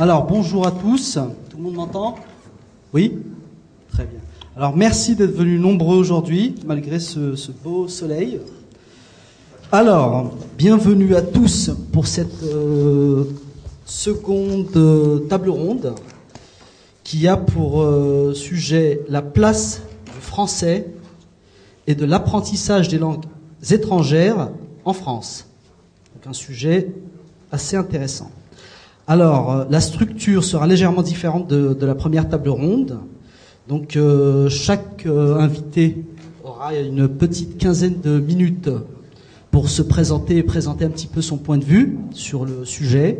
Alors, bonjour à tous. Tout le monde m'entend? Oui? Très bien. Alors, merci d'être venus nombreux aujourd'hui, malgré ce, beau soleil. Alors, bienvenue à tous pour cette euh, seconde euh, table ronde qui a pour euh, sujet la place du français et de l'apprentissage des langues étrangères en France. Donc un sujet assez intéressant. Alors, euh, la structure sera légèrement différente de, la première table ronde. Donc, euh, chaque euh, invité aura une petite quinzaine de minutes pour se présenter et présenter un petit peu son point de vue sur le sujet.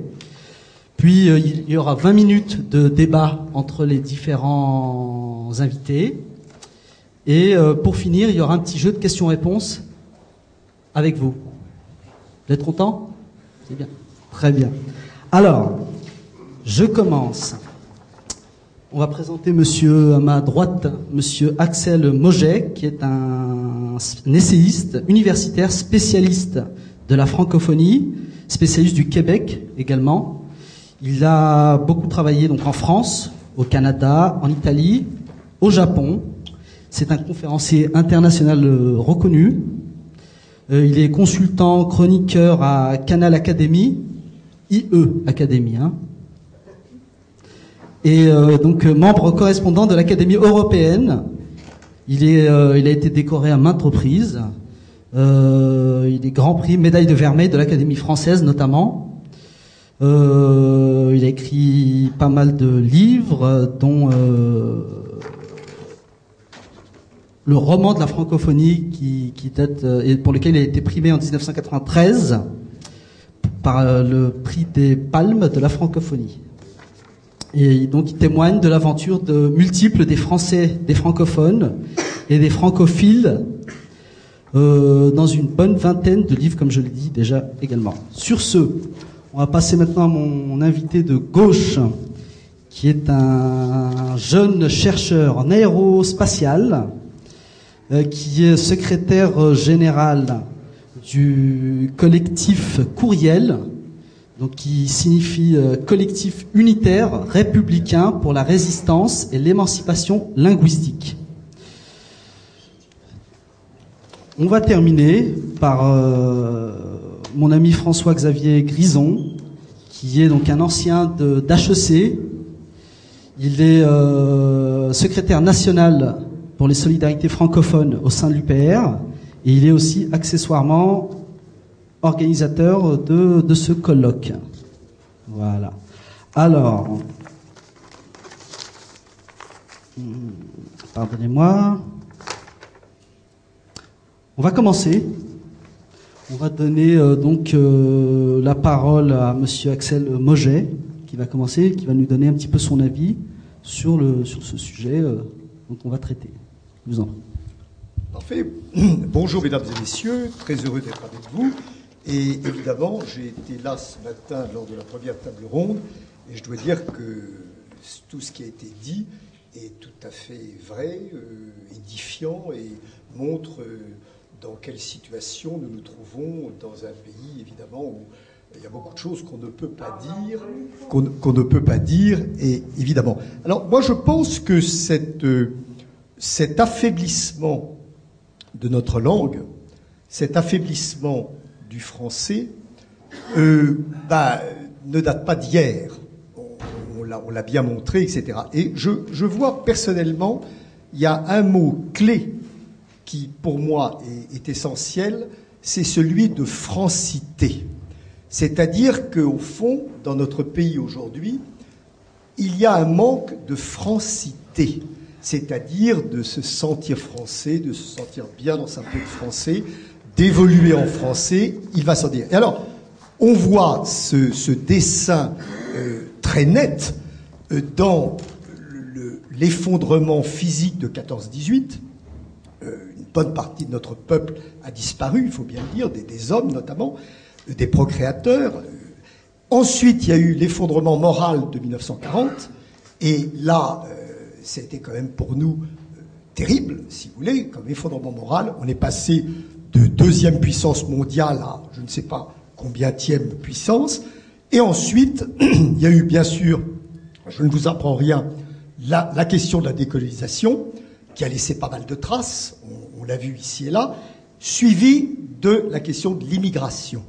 Puis, il y aura 20 minutes de débat entre les différents invités. Et pour finir, il y aura un petit jeu de questions-réponses avec vous. Vous êtes content C'est bien. Très bien. Alors, je commence. On va présenter monsieur à ma droite, monsieur Axel Moget, qui est un, essayiste universitaire spécialiste de la francophonie, spécialiste du Québec également. Il a beaucoup travaillé donc en France, au Canada, en Italie, au Japon. C'est un conférencier international reconnu. Euh, il est consultant, chroniqueur à Canal Academy, IE Academy. Hein. Et euh, donc euh, membre correspondant de l'Académie européenne. Il, est, euh, il a été décoré à maintes reprises. Il est Grand Prix, médaille de Vermeil de l'Académie française notamment. Il a écrit pas mal de livres, dont le roman de la francophonie qui, date pour lequel il a été primé en 1993 par euh, le prix des Palmes de la francophonie. Et donc il témoigne de l'aventure de multiples des Français, des francophones et des francophiles euh, dans une bonne vingtaine de livres, comme je l'ai dit déjà également. Sur ce, on va passer maintenant à mon invité de gauche, qui est un jeune chercheur en aérospatial, euh, qui est secrétaire général du collectif Courriel, donc qui signifie euh, collectif unitaire républicain pour la résistance et l'émancipation linguistique. On va terminer par euh, mon ami François-Xavier Grison, qui est donc un ancien d'HEC. Il est euh, secrétaire national pour les solidarités francophones au sein de l'UPR et il est aussi accessoirement organisateur de, ce colloque. Voilà. Alors, pardonnez-moi. On va commencer. On va donner euh, donc euh, la parole à Monsieur Axel Moget, qui va commencer, qui va nous donner un petit peu son avis sur, le, sur ce sujet euh, dont on va traiter. Je vous en prie. Parfait. Bonjour mesdames et messieurs, très heureux d'être avec vous. Et évidemment, j'ai été là ce matin lors de la première table ronde, et je dois dire que tout ce qui a été dit est tout à fait vrai, euh, édifiant, et montre euh, dans quelle situation nous nous trouvons dans un pays, évidemment, où il y a beaucoup de choses qu'on ne peut pas dire, qu'on ne peut pas dire, et évidemment. Alors, moi, je pense que euh, cet affaiblissement de notre langue, cet affaiblissement du français, euh, bah, ne date pas d'hier. On, l'a bien montré, etc. Et je, je, vois personnellement, il y a un mot clé qui, pour moi, est, est essentiel, c'est celui de francité. C'est-à-dire qu'au fond, dans notre pays aujourd'hui, il y a un manque de francité c'est-à-dire de se sentir français, de se sentir bien dans sa peau de français, d'évoluer en français, il va s'en dire. Et alors, on voit ce, dessin euh, très net euh, dans l'effondrement physique de 14-18. Euh, une bonne partie de notre peuple a disparu, il faut bien le dire, des, des hommes notamment, des procréateurs. Ensuite, il y a eu l'effondrement moral de 1940, et là, c'était quand même pour nous euh, terrible, si vous voulez, comme effondrement moral. On est passé de deuxième puissance mondiale à je ne sais pas combien puissance. Et ensuite, il y a eu bien sûr, je ne vous apprends rien, la, la question de la décolonisation, qui a laissé pas mal de traces, on, on l'a vu ici et là, suivie de la question de l'immigration.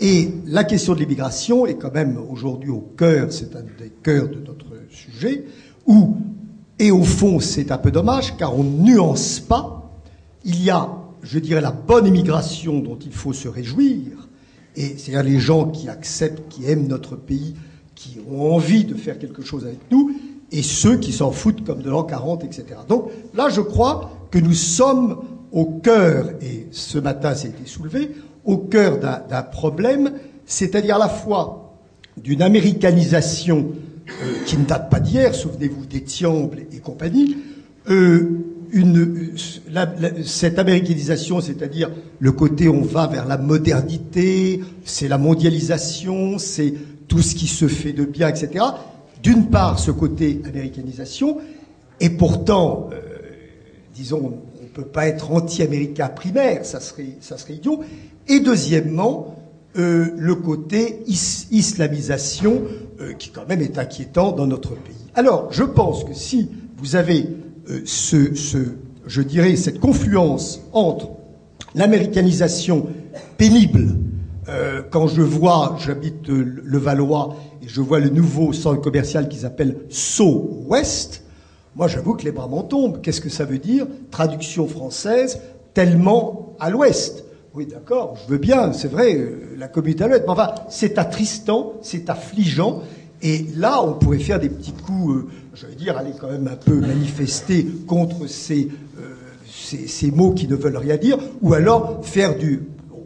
Et la question de l'immigration est quand même aujourd'hui au cœur, c'est un des cœurs de notre sujet, où, et au fond c'est un peu dommage, car on ne nuance pas, il y a, je dirais, la bonne immigration dont il faut se réjouir, et c'est-à-dire les gens qui acceptent, qui aiment notre pays, qui ont envie de faire quelque chose avec nous, et ceux qui s'en foutent comme de l'an 40, etc. Donc là, je crois que nous sommes au cœur, et ce matin ça a été soulevé, au cœur d'un problème, c'est-à-dire à la fois d'une américanisation qui ne date pas d'hier, souvenez-vous d'Étiamble et compagnie, euh, cette américanisation, c'est-à-dire le côté on va vers la modernité, c'est la mondialisation, c'est tout ce qui se fait de bien, etc. D'une part, ce côté américanisation, et pourtant, euh, disons, on ne peut pas être anti-américain primaire, ça serait idiot. Et deuxièmement, euh, le côté is islamisation, euh, qui quand même est inquiétant dans notre pays. Alors, je pense que si vous avez euh, ce, je dirais, cette confluence entre l'américanisation pénible, quand je vois, j'habite le Valois, et je vois le nouveau centre commercial qui s'appelle So West, moi j'avoue que les bras m'en tombent. Qu'est-ce que ça veut dire? Traduction française, tellement à l'ouest. Oui, d'accord, je veux bien, c'est vrai, euh, la communauté à l'ouest, mais enfin, c'est attristant, c'est affligeant, et là, on pourrait faire des petits coups, je veux dire, aller quand même un peu manifester contre ces, euh, ces, mots qui ne veulent rien dire, ou alors faire du,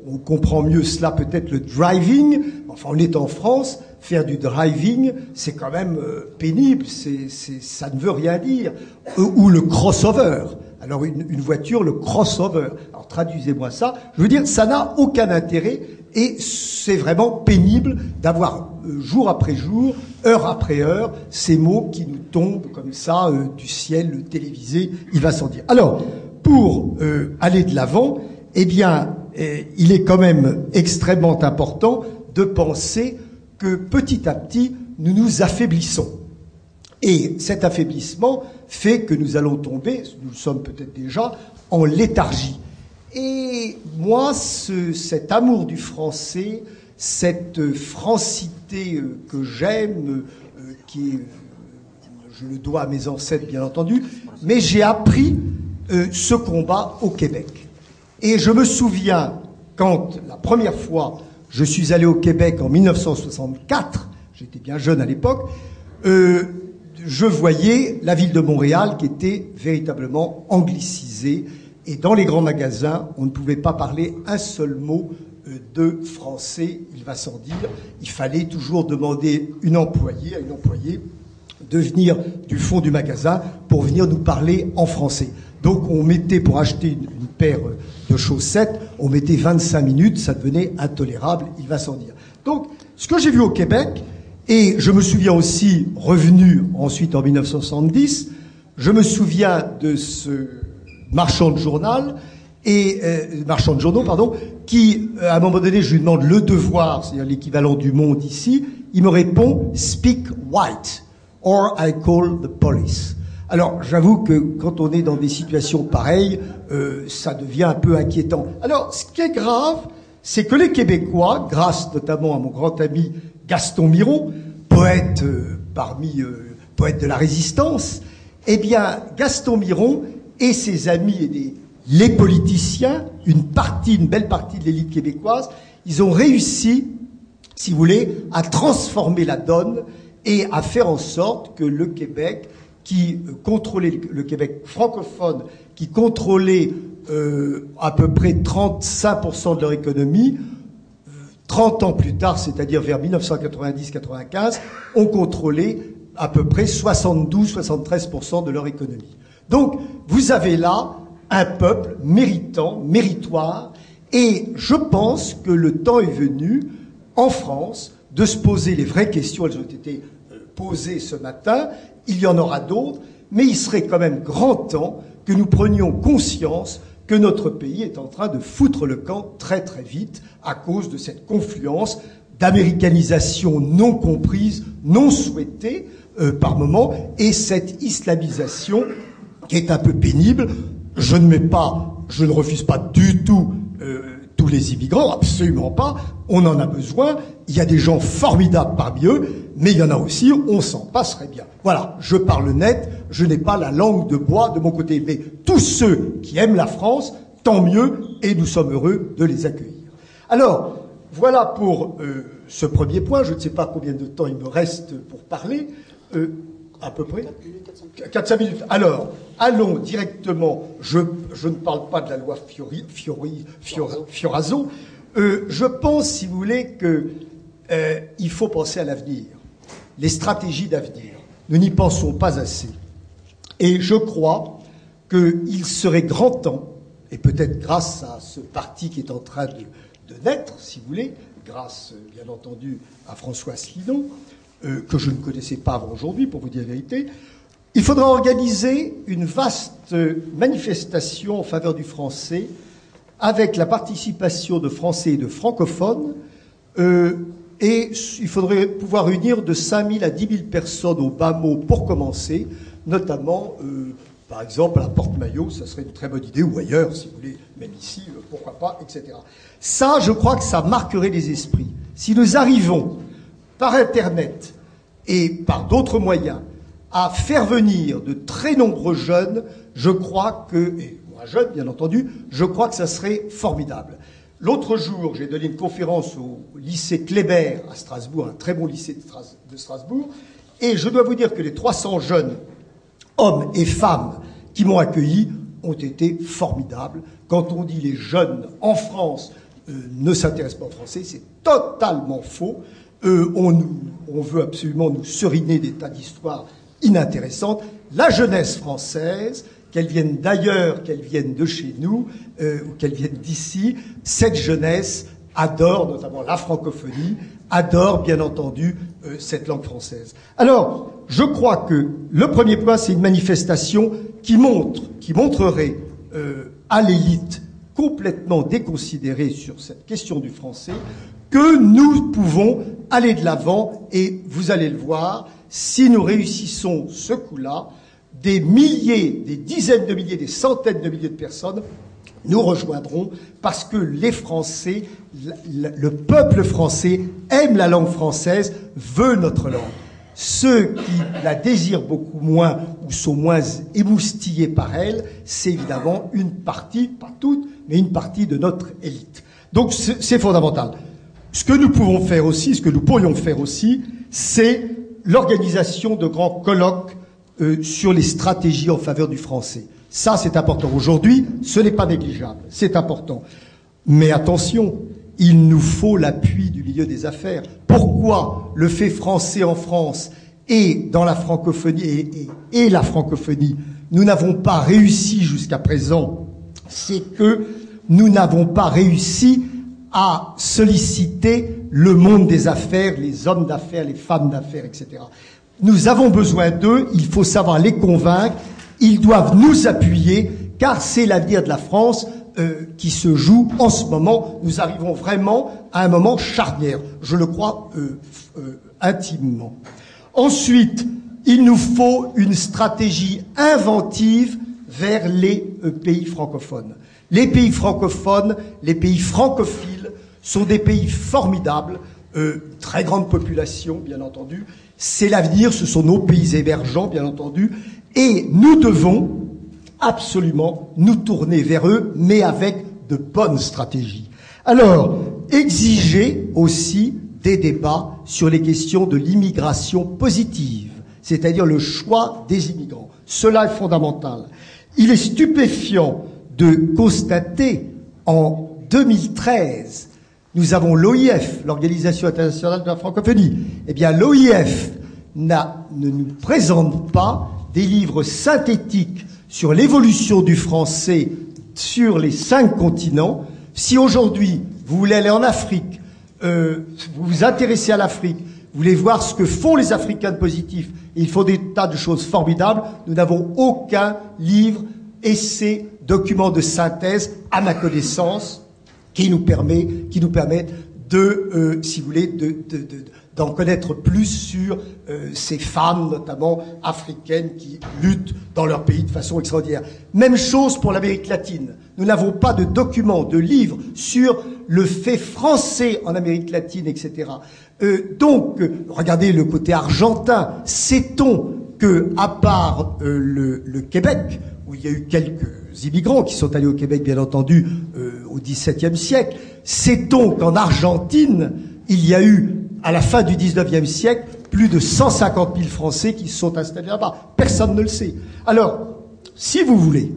on comprend mieux cela peut-être le driving, enfin on est en France, faire du driving, c'est quand même euh, pénible, c'est, ça ne veut rien dire, ou le crossover. Alors une, voiture, le crossover. Alors traduisez-moi ça. Je veux dire, ça n'a aucun intérêt et c'est vraiment pénible d'avoir euh, jour après jour, heure après heure, ces mots qui nous tombent comme ça euh, du ciel le télévisé. Il va sans dire. Alors pour euh, aller de l'avant, eh bien, il est quand même extrêmement important de penser que petit à petit nous nous affaiblissons. Et cet affaiblissement fait que nous allons tomber, nous le sommes peut-être déjà, en léthargie. Et moi, ce, cet amour du français, cette francité euh, que j'aime, euh, qui est, je le dois à mes ancêtres bien entendu, mais j'ai appris euh, ce combat au Québec. Et je me souviens quand la première fois je suis allé au Québec en 1964, j'étais bien jeune à l'époque, euh, je voyais la ville de Montréal qui était véritablement anglicisée. Et dans les grands magasins, on ne pouvait pas parler un seul mot euh, de français, il va sans dire. Il fallait toujours demander une employée à une employée de venir du fond du magasin pour venir nous parler en français. Donc on mettait pour acheter une, une paire de chaussettes, on mettait 25 minutes, ça devenait intolérable, il va sans dire. Donc ce que j'ai vu au Québec, et je me souviens aussi, revenu ensuite en 1970, je me souviens de ce marchand de journal et euh, marchand de journaux, pardon, qui, euh, à un moment donné, je lui demande le devoir, c'est-à-dire l'équivalent du monde ici, il me répond Speak white, or I call the police. Alors, j'avoue que quand on est dans des situations pareilles, euh, ça devient un peu inquiétant. Alors, ce qui est grave, c'est que les Québécois, grâce notamment à mon grand ami Gaston Miron, poète euh, parmi euh, poètes de la résistance, eh bien, Gaston Miron et ses amis et les politiciens, une partie, une belle partie de l'élite québécoise, ils ont réussi, si vous voulez, à transformer la donne et à faire en sorte que le Québec, qui contrôlait le Québec francophone, qui contrôlait euh, à peu près 35% de leur économie, 30 ans plus tard, c'est-à-dire vers 1990-95, ont contrôlé à peu près 72-73% de leur économie. Donc, vous avez là un peuple méritant, méritoire, et je pense que le temps est venu, en France, de se poser les vraies questions. Elles ont été posées ce matin, il y en aura d'autres, mais il serait quand même grand temps que nous prenions conscience que notre pays est en train de foutre le camp très très vite à cause de cette confluence d'américanisation non comprise, non souhaitée euh, par moment, et cette islamisation qui est un peu pénible. Je ne mets pas, je ne refuse pas du tout euh, tous les immigrants, absolument pas. On en a besoin. Il y a des gens formidables parmi eux, mais il y en a aussi, on s'en passerait bien. Voilà, je parle net, je n'ai pas la langue de bois de mon côté. Mais tous ceux qui aiment la France, tant mieux, et nous sommes heureux de les accueillir. Alors, voilà pour euh, ce premier point. Je ne sais pas combien de temps il me reste pour parler. Euh, à peu près 4-5 minutes. Alors, allons directement. Je, je, ne parle pas de la loi Fiori, Fiori, Fioraso. Euh, je pense, si vous voulez, qu'il euh, faut penser à l'avenir, les stratégies d'avenir. Nous n'y pensons pas assez. Et je crois qu'il serait grand temps, et peut-être grâce à ce parti qui est en train de, de naître, si vous voulez, grâce bien entendu à François Asselineau, euh, que je ne connaissais pas avant aujourd'hui, pour vous dire la vérité, il faudra organiser une vaste manifestation en faveur du français avec la participation de Français et de francophones. Euh, et il faudrait pouvoir réunir de 5 000 à 10 000 personnes au bas mot pour commencer, notamment, euh, par exemple, à la Porte-Maillot, ça serait une très bonne idée, ou ailleurs, si vous voulez, même ici, pourquoi pas, etc. Ça, je crois que ça marquerait les esprits. Si nous arrivons par Internet et par d'autres moyens à faire venir de très nombreux jeunes, je crois que, et moi jeune bien entendu, je crois que ça serait formidable. L'autre jour, j'ai donné une conférence au lycée Kléber à Strasbourg, un très bon lycée de Strasbourg, et je dois vous dire que les 300 jeunes hommes et femmes qui m'ont accueilli ont été formidables. Quand on dit les jeunes en France euh, ne s'intéressent pas au français, c'est totalement faux. Euh, on, veut absolument nous seriner des tas d'histoires inintéressantes. La jeunesse française, qu'elle vienne d'ailleurs, qu'elle vienne de chez nous, euh, ou qu'elle vienne d'ici, cette jeunesse adore notamment la francophonie, adore bien entendu euh, cette langue française. Alors, je crois que le premier point, c'est une manifestation qui montre, qui montrerait à l'élite complètement déconsidérée sur cette question du français que nous pouvons aller de l'avant et vous allez le voir, si nous réussissons ce coup-là, des milliers, des dizaines de milliers, des centaines de milliers de personnes nous rejoindront parce que les Français, le peuple français aime la langue française, veut notre langue. Ceux qui la désirent beaucoup moins ou sont moins émoustillés par elle, c'est évidemment une partie, pas toute, mais une partie de notre élite. Donc c'est fondamental. Ce que nous pouvons faire aussi, ce que nous pourrions faire aussi, c'est l'organisation de grands colloques euh, sur les stratégies en faveur du français. Ça, c'est important. Aujourd'hui, ce n'est pas négligeable. C'est important. Mais attention, il nous faut l'appui du milieu des affaires. Pourquoi le fait français en France et dans la francophonie et, la francophonie, nous n'avons pas réussi jusqu'à présent, c'est que nous n'avons pas réussi à solliciter le monde des affaires, les hommes d'affaires, les femmes d'affaires, etc. Nous avons besoin d'eux, il faut savoir les convaincre, ils doivent nous appuyer, car c'est l'avenir de la France euh, qui se joue en ce moment. Nous arrivons vraiment à un moment charnière, je le crois euh, euh, intimement. Ensuite, il nous faut une stratégie inventive vers les pays francophones. Les pays francophones, les pays francophiles sont des pays formidables, très grande population, bien entendu. C'est l'avenir, ce sont nos pays émergents, bien entendu, et nous devons absolument nous tourner vers eux, mais avec de bonnes stratégies. Alors, exiger aussi des débats sur les questions de l'immigration positive, c'est-à-dire le choix des immigrants. Cela est fondamental. Il est stupéfiant de constater en 2013, nous avons l'OIF, l'Organisation internationale de la francophonie. Eh bien, l'OIF ne nous présente pas des livres synthétiques sur l'évolution du français sur les cinq continents. Si aujourd'hui vous voulez aller en Afrique, euh, vous vous intéressez à l'Afrique, vous voulez voir ce que font les Africains de positif, ils font des tas de choses formidables, nous n'avons aucun livre, essai document de synthèse, à ma connaissance, qui nous permet, qui nous permet de, si vous voulez, de, d'en connaître plus sur ces femmes, notamment africaines, qui luttent dans leur pays de façon extraordinaire. Même chose pour l'Amérique latine. Nous n'avons pas de documents, de livres sur le fait français en Amérique latine, etc. Euh, donc, regardez le côté argentin. Sait-on que, à part euh, le, Québec, où il y a eu quelques immigrants qui sont allés au Québec, bien entendu, euh, au XVIIe siècle, sait-on qu'en Argentine, il y a eu, à la fin du XIXe siècle, plus de 150 000 Français qui se sont installés là-bas Personne ne le sait. Alors, si vous voulez,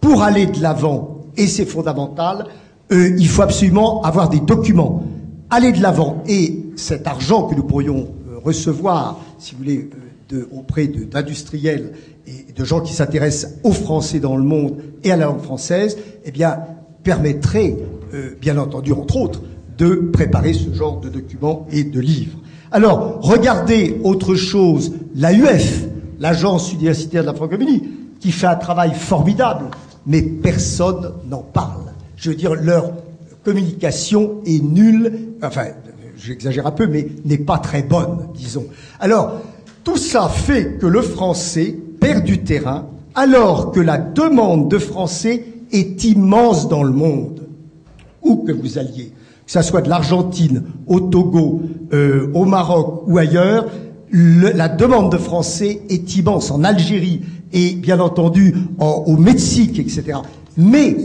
pour aller de l'avant, et c'est fondamental, euh, il faut absolument avoir des documents, aller de l'avant. Et cet argent que nous pourrions euh, recevoir, si vous voulez, euh, auprès d'industriels et de gens qui s'intéressent aux Français dans le monde et à la langue française, eh bien, permettrait, bien entendu, entre autres, de préparer ce genre de documents et de livres. Alors, regardez autre chose, l'AUF, l'Agence universitaire de la francophonie, qui fait un travail formidable, mais personne n'en parle. Je veux dire, leur communication est nulle, enfin, j'exagère un peu, mais n'est pas très bonne, disons. Alors, tout ça fait que le français perd du terrain, alors que la demande de français est immense dans le monde. Où que vous alliez, que ce soit de l'Argentine, au Togo, euh, au Maroc ou ailleurs, la demande de français est immense en Algérie et bien entendu au Mexique, etc. Mais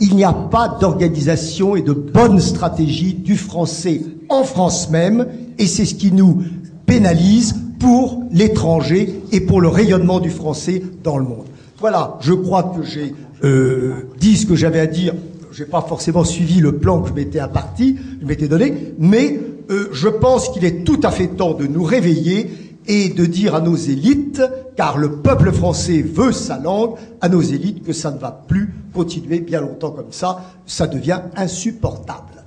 il n'y a pas d'organisation et de bonne stratégie du français en France même, et c'est ce qui nous pénalise pour l'étranger et pour le rayonnement du français dans le monde. Voilà, je crois que j'ai euh, dit ce que j'avais à dire. Je n'ai pas forcément suivi le plan que je m'étais imparti, je m'étais donné, mais euh, je pense qu'il est tout à fait temps de nous réveiller et de dire à nos élites, car le peuple français veut sa langue, à nos élites que ça ne va plus continuer bien longtemps comme ça, ça devient insupportable.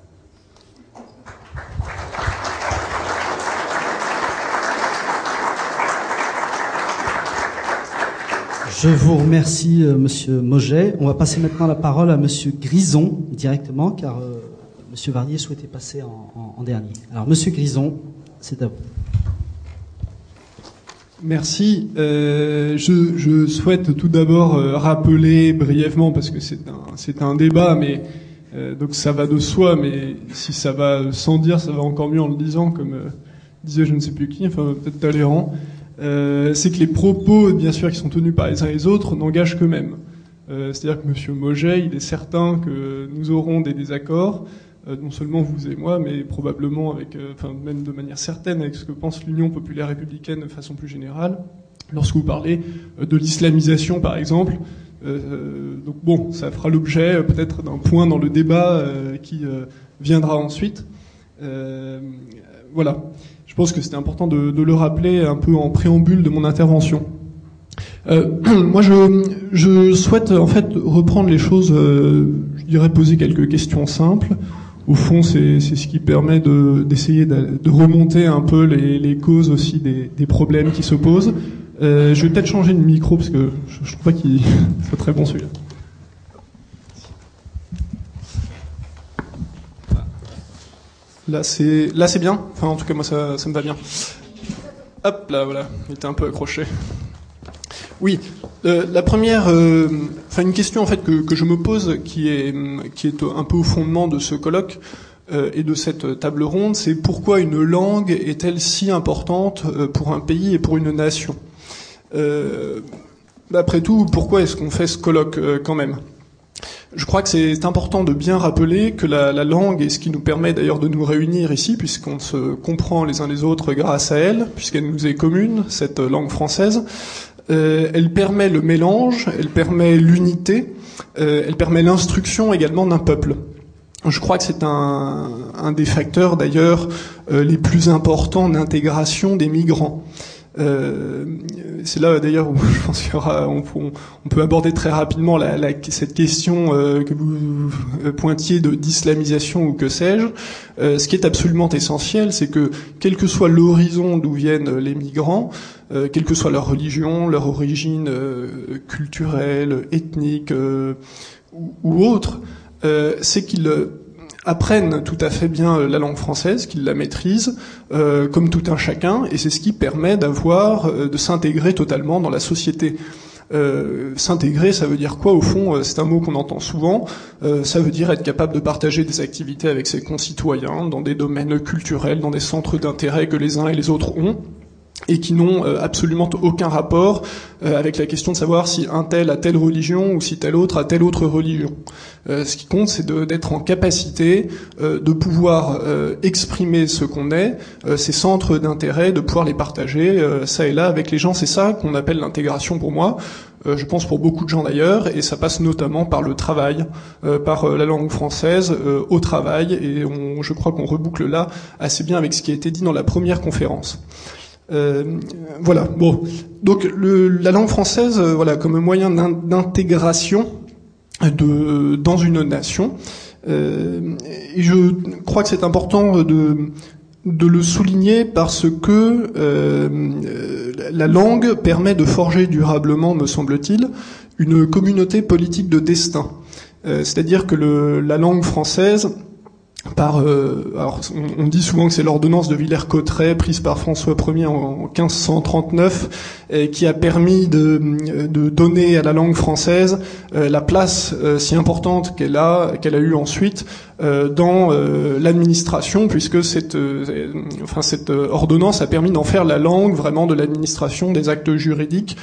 Je vous remercie, euh, Monsieur Moget. On va passer maintenant la parole à Monsieur Grison directement, car euh, Monsieur Varnier souhaitait passer en, dernier. Alors, Monsieur Grison, c'est à vous. Merci. Euh, je, souhaite tout d'abord euh, rappeler brièvement, parce que c'est un, débat, mais euh, donc ça va de soi, mais si ça va sans dire, ça va encore mieux en le disant, comme disait je ne sais plus qui, enfin peut-être Talleyrand. C'est que les propos, bien sûr, qui sont tenus par les uns et les autres, n'engagent qu'eux-mêmes. C'est-à-dire que Monsieur Moget, il est certain que nous aurons des désaccords. Euh, non seulement vous et moi, mais probablement avec, euh, enfin même de manière certaine avec ce que pense l'Union populaire républicaine de façon plus générale. Lorsque vous parlez euh, de l'islamisation, par exemple, donc bon, ça fera l'objet peut-être d'un point dans le débat qui viendra ensuite. voilà, je pense que c'était important de, de, le rappeler un peu en préambule de mon intervention. moi, je, je, souhaite en fait reprendre les choses, je dirais poser quelques questions simples au fond, c'est ce qui permet d'essayer de, de, remonter un peu les, les causes aussi des, des, problèmes qui se posent. Euh, je vais peut-être changer de micro parce que je, je trouve pas qu'il soit très bon celui-là. Là, c'est là, c'est bien. Enfin, en tout cas, moi, ça, ça me va bien. Hop, là, voilà. Il était un peu accroché. Oui, euh, la première, euh, enfin une question en fait que, que, je me pose, qui est qui est un peu au fondement de ce colloque euh, et de cette table ronde, c'est pourquoi une langue est-elle si importante euh, pour un pays et pour une nation? Euh, Après tout, pourquoi est-ce qu'on fait ce colloque quand même? Je crois que c'est important de bien rappeler que la, la langue est ce qui nous permet d'ailleurs de nous réunir ici, puisqu'on se comprend les uns les autres grâce à elle, puisqu'elle nous est commune, cette langue française. Euh, elle permet le mélange, elle permet l'unité, euh, elle permet l'instruction également d'un peuple. Je crois que c'est un, un, des facteurs d'ailleurs euh, les plus importants d'intégration des migrants. Euh, c'est là d'ailleurs où je pense aura, on, on, peut aborder très rapidement la, la, cette question euh, que vous pointiez de d'islamisation ou que sais-je. Euh, ce qui est absolument essentiel, c'est que quel que soit l'horizon d'où viennent les migrants, euh, quelle que soit leur religion, leur origine euh, culturelle, ethnique ou, ou, autre, c'est qu'ils apprennent tout à fait bien la langue française, qu'ils la maîtrisent, comme tout un chacun, et c'est ce qui permet d'avoir, de s'intégrer totalement dans la société. Euh, s'intégrer, ça veut dire quoi au fond C'est un mot qu'on entend souvent. Euh, ça veut dire être capable de partager des activités avec ses concitoyens dans des domaines culturels, dans des centres d'intérêt que les uns et les autres ont et qui n'ont euh, absolument aucun rapport euh, avec la question de savoir si un tel a telle religion ou si tel autre a telle autre religion. Euh, ce qui compte, c'est d'être en capacité de pouvoir exprimer ce qu'on est, ces centres d'intérêt, de pouvoir les partager ça et là avec les gens. C'est ça qu'on appelle l'intégration pour moi. je pense pour beaucoup de gens d'ailleurs, et ça passe notamment par le travail, par la langue française au travail, et on, je crois qu'on reboucle là assez bien avec ce qui a été dit dans la première conférence. Euh, voilà. Bon, donc la langue française, euh, voilà, comme moyen d'intégration dans une nation. Euh, je crois que c'est important de le souligner parce que la langue permet de forger durablement, me semble-t-il, une communauté politique de destin. C'est-à-dire que la langue française par, euh, alors on, dit souvent que c'est l'ordonnance de Villers-Cotterêts prise par François Ier en, 1539 et qui a permis de, de, donner à la langue française euh, la place euh, si importante qu'elle a qu'elle a eu ensuite dans l'administration puisque cette enfin cette ordonnance a permis d'en faire la langue vraiment de l'administration des actes juridiques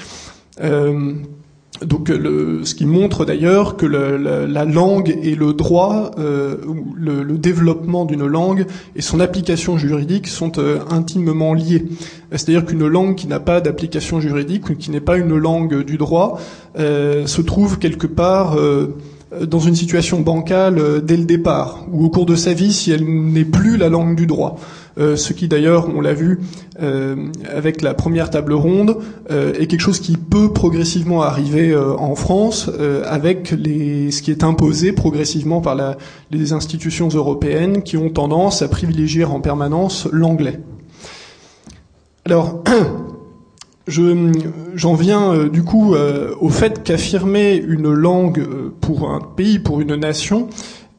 donc le, ce qui montre d'ailleurs que le, la, langue et le droit, euh, le, développement d'une langue et son application juridique sont euh, intimement liés. C'est-à-dire qu'une langue qui n'a pas d'application juridique, qui n'est pas une langue du droit, euh, se trouve quelque part euh, dans une situation bancale euh, dès le départ, ou au cours de sa vie si elle n'est plus la langue du droit. Euh, ce qui d'ailleurs, on l'a vu euh, avec la première table ronde, euh, est quelque chose qui peut progressivement arriver en France avec ce qui est imposé progressivement par les institutions européennes qui ont tendance à privilégier en permanence l'anglais. Alors, j'en viens du coup au fait qu'affirmer une langue pour un pays, pour une nation,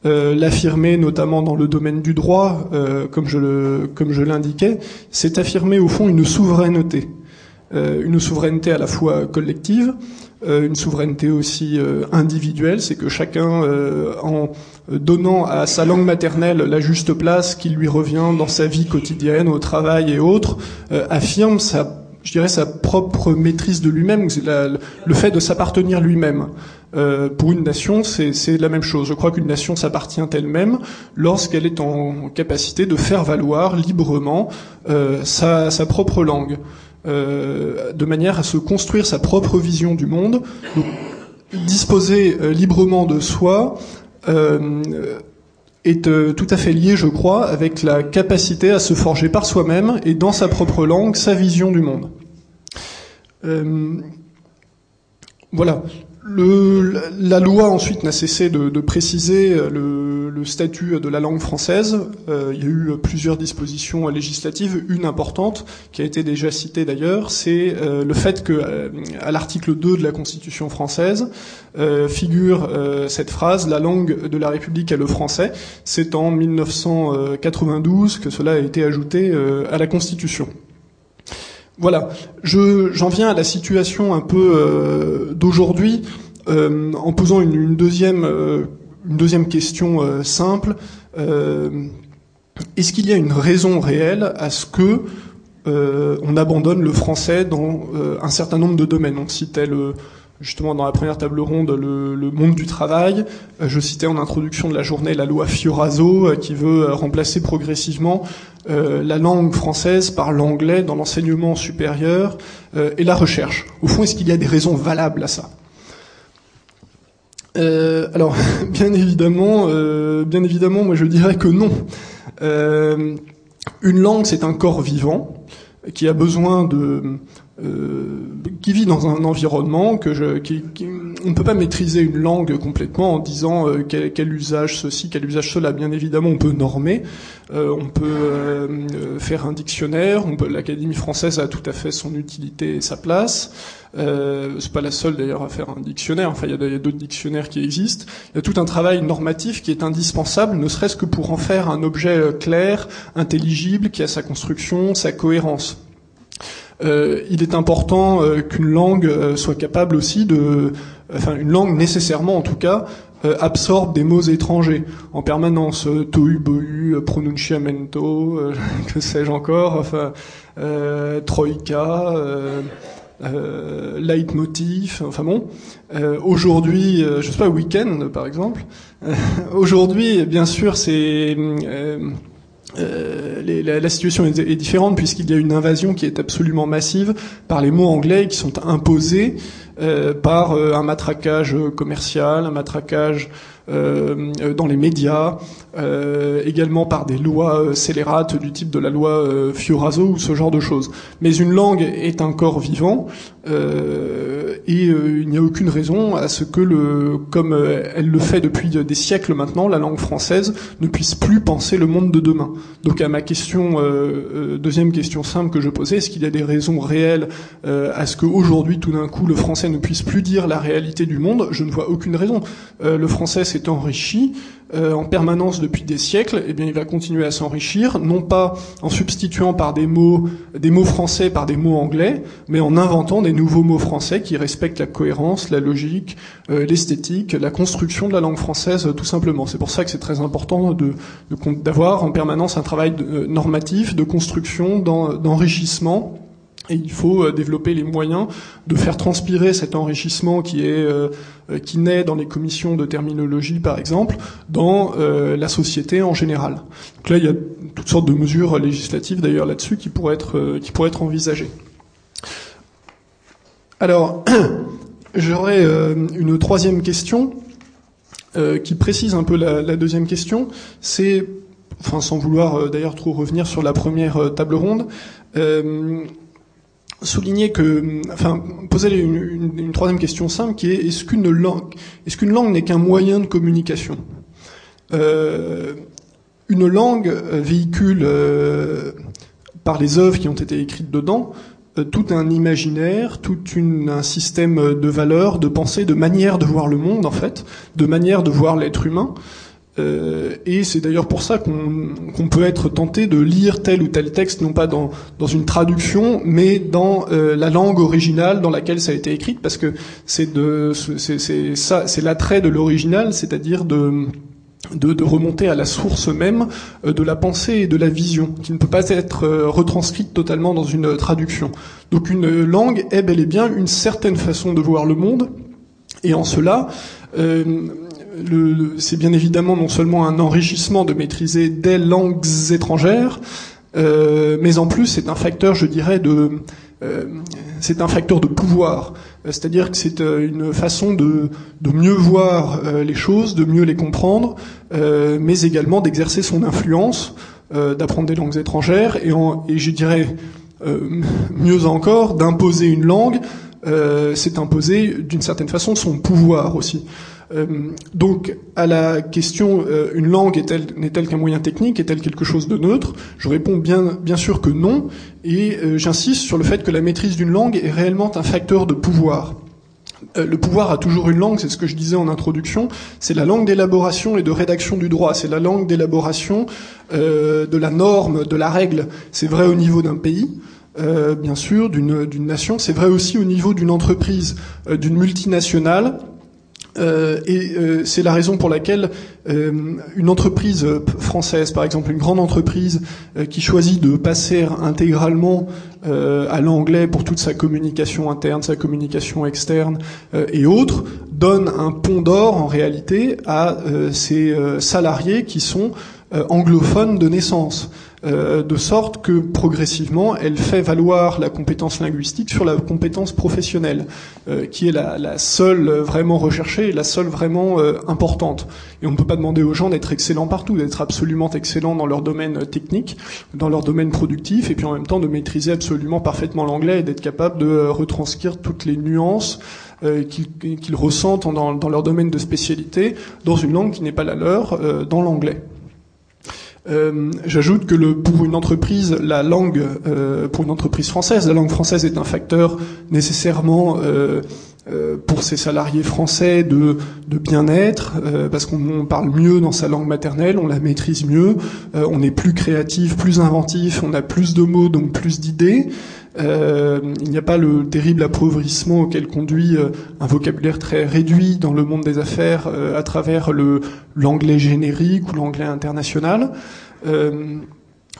euh, l'affirmer notamment dans le domaine du droit, euh, comme je l'indiquais, c'est affirmer au fond une souveraineté, euh, une souveraineté à la fois collective, une souveraineté aussi individuelle, c'est que chacun, en donnant à sa langue maternelle la juste place qui lui revient dans sa vie quotidienne, au travail et autres, affirme sa je dirais sa propre maîtrise de lui-même, le fait de s'appartenir lui-même. Euh, pour une nation, c'est la même chose. Je crois qu'une nation s'appartient elle-même lorsqu'elle est en capacité de faire valoir librement euh, sa, propre langue, euh, de manière à se construire sa propre vision du monde, disposer librement de soi. Est tout à fait lié, je crois, avec la capacité à se forger par soi-même et dans sa propre langue sa vision du monde. Voilà. La loi ensuite n'a cessé de, préciser euh, le, statut de la langue française. Euh, il y a eu plusieurs dispositions législatives. Une importante, qui a été déjà citée d'ailleurs, c'est euh, le fait que euh, l'article 2 de la Constitution française euh, figure cette phrase "La langue de la République est le français". C'est en 1992 que cela a été ajouté à la Constitution. Voilà, j'en viens à la situation un peu euh, d'aujourd'hui euh, en posant une, deuxième, euh, une deuxième question simple. Est-ce qu'il y a une raison réelle à ce que on abandonne le français dans un certain nombre de domaines? On citait le, justement dans la première table ronde le, monde du travail. je citais en introduction de la journée la loi Fioraso qui veut remplacer progressivement euh, la langue française par l'anglais dans l'enseignement supérieur euh, et la recherche. Au fond, est-ce qu'il y a des raisons valables à ça? Euh, alors, bien évidemment, bien évidemment, moi je dirais que non. une langue, c'est un corps vivant qui a besoin de, qui vit dans un environnement, que je, qui, on ne peut pas maîtriser une langue complètement en disant euh, quel, quel, usage ceci, quel usage cela. Bien évidemment, on peut normer, euh, on peut euh, faire un dictionnaire. L'Académie française a tout à fait son utilité et sa place. Euh, c'est pas la seule d'ailleurs à faire un dictionnaire. Enfin, il y a, d'autres dictionnaires qui existent. Il y a tout un travail normatif qui est indispensable, ne serait-ce que pour en faire un objet clair, intelligible, qui a sa construction, sa cohérence. Euh, il est important euh, qu'une langue euh, soit capable aussi de, enfin une langue nécessairement en tout cas, absorbe des mots étrangers en permanence, tohu bohu, pronunciamento, que sais-je encore, enfin troïka. Euh, leitmotiv, enfin bon. aujourd'hui, je sais pas, week-end par exemple. aujourd'hui, bien sûr, c'est euh, la, situation est, différente puisqu'il y a une invasion qui est absolument massive par les mots anglais qui sont imposés euh, par euh, un matraquage commercial, un matraquage dans les médias, euh, également par des lois euh, scélérates du type de la loi Fioraso ou ce genre de choses. Mais une langue est un corps vivant et il n'y a aucune raison à ce que, le, comme elle le fait depuis des siècles maintenant, la langue française ne puisse plus penser le monde de demain. Donc à ma question, deuxième question simple que je posais, est-ce qu'il y a des raisons réelles à ce qu'aujourd'hui tout d'un coup le français ne puisse plus dire la réalité du monde? Je ne vois aucune raison. le français s'est enrichi euh, en permanence depuis des siècles, eh bien il va continuer à s'enrichir, non pas en substituant par des mots des mots français par des mots anglais, mais en inventant des nouveaux mots français qui respectent la cohérence, la logique, euh, l'esthétique, la construction de la langue française, tout simplement. C'est pour ça que c'est très important de d'avoir en permanence un travail euh, normatif, de construction, d'enrichissement et il faut euh, développer les moyens de faire transpirer cet enrichissement qui est euh, euh, qui naît dans les commissions de terminologie, par exemple, dans la société en général. Donc là, il y a toutes sortes de mesures législatives d'ailleurs là-dessus qui pourraient être envisagées. Alors, j'aurais une troisième question qui précise un peu la, deuxième question. C'est, sans vouloir d'ailleurs trop revenir sur la première table ronde souligner que, enfin, poser une, troisième question simple qui est est-ce qu'une langue, est-ce qu'une langue n'est qu'un moyen de communication? Euh, Une langue euh, véhicule euh, par les œuvres qui ont été écrites dedans tout un imaginaire, tout un système de valeurs, de pensée, de manière de voir le monde en fait, de manière de voir l'être humain. Euh, et c'est d'ailleurs pour ça qu'on peut être tenté de lire tel ou tel texte, non pas dans, dans une traduction, mais dans euh, la langue originale dans laquelle ça a été écrit, parce que c'est ça, c'est l'attrait de l'original, c'est-à-dire de, de, de, remonter à la source même euh, de la pensée et de la vision, qui ne peut pas être retranscrite totalement dans une traduction. Donc une langue est bel et bien une certaine façon de voir le monde, et en cela, c'est bien évidemment non seulement un enrichissement de maîtriser des langues étrangères, euh, mais en plus c'est un facteur, je dirais, de euh, c'est un facteur de pouvoir. C'est-à-dire que c'est euh, une façon de, mieux voir les choses, de mieux les comprendre, mais également d'exercer son influence, d'apprendre des langues étrangères et, et je dirais mieux encore d'imposer une langue, c'est imposer d'une certaine façon son pouvoir aussi. Euh, donc, à la question, euh, une langue est-elle, n'est-elle qu'un moyen technique Est-elle quelque chose de neutre? Je réponds bien, bien sûr que non, et euh, j'insiste sur le fait que la maîtrise d'une langue est réellement un facteur de pouvoir. Le pouvoir a toujours une langue, c'est ce que je disais en introduction, c'est la langue d'élaboration et de rédaction du droit, c'est la langue d'élaboration de la norme, de la règle. C'est vrai au niveau d'un pays, bien sûr, d'une, d'une nation, c'est vrai aussi au niveau d'une entreprise, d'une multinationale, euh, et euh, c'est la raison pour laquelle euh, une entreprise française, par exemple une grande entreprise qui choisit de passer intégralement à l'anglais pour toute sa communication interne, sa communication externe et autres, donne un pont d'or en réalité à ses salariés qui sont anglophones de naissance. De sorte que progressivement, elle fait valoir la compétence linguistique sur la compétence professionnelle, qui est la, seule vraiment recherchée et la seule vraiment importante. Et on ne peut pas demander aux gens d'être excellents partout, d'être absolument excellents dans leur domaine technique, dans leur domaine productif, et puis en même temps de maîtriser absolument parfaitement l'anglais et d'être capable de retranscrire toutes les nuances euh, qu'ils ressentent dans, leur domaine de spécialité dans une langue qui n'est pas la leur, euh, dans l'anglais. Euh, J'ajoute que le, pour une entreprise, la langue, euh, pour une entreprise française, la langue française est un facteur nécessairement euh, pour ses salariés français de, de bien-être, parce qu'on parle mieux dans sa langue maternelle, on la maîtrise mieux, on est plus créatif, plus inventif, on a plus de mots, donc plus d'idées. Euh, il n'y a pas le terrible appauvrissement auquel conduit euh, un vocabulaire très réduit dans le monde des affaires euh, à travers le l'anglais générique ou l'anglais international.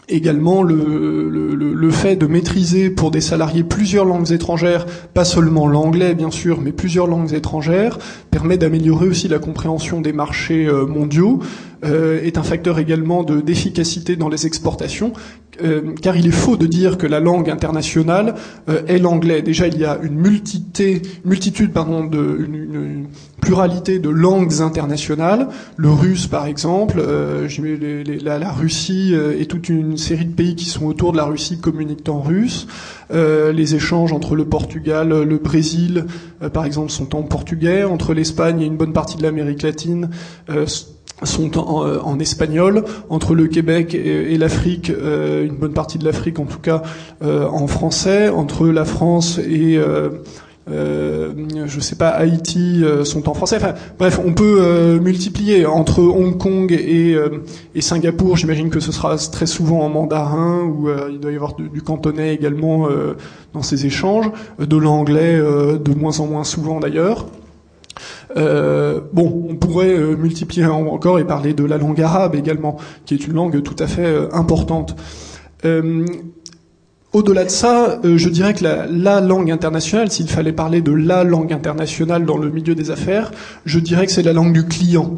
Également le, fait de maîtriser pour des salariés plusieurs langues étrangères, pas seulement l'anglais bien sûr, mais plusieurs langues étrangères, permet d'améliorer aussi la compréhension des marchés mondiaux, est un facteur également de d'efficacité dans les exportations, euh, car il est faux de dire que la langue internationale euh, est l'anglais. Déjà, il y a une multité, multitude, pardon, de une, une, pluralité de langues internationales. Le russe, par exemple, les, les, la, la, Russie et toute une série de pays qui sont autour de la Russie communiquent en russe. les échanges entre le Portugal, le Brésil, par exemple, sont en portugais. Entre l'Espagne et une bonne partie de l'Amérique latine sont en, euh, en, espagnol entre le Québec et, l'Afrique, euh, une bonne partie de l'Afrique en tout cas euh, en français, entre la France et euh, euh je sais pas Haïti sont en français. Enfin, bref, on peut multiplier entre Hong Kong et, et Singapour. J'imagine que ce sera très souvent en mandarin ou il doit y avoir du, du cantonais également dans ces échanges, de l'anglais de moins en moins souvent d'ailleurs. Euh, bon, on pourrait euh, multiplier encore et parler de la langue arabe également, qui est une langue tout à fait euh, importante. Au-delà de ça, je dirais que la, la langue internationale, s'il fallait parler de la langue internationale dans le milieu des affaires, je dirais que c'est la langue du client.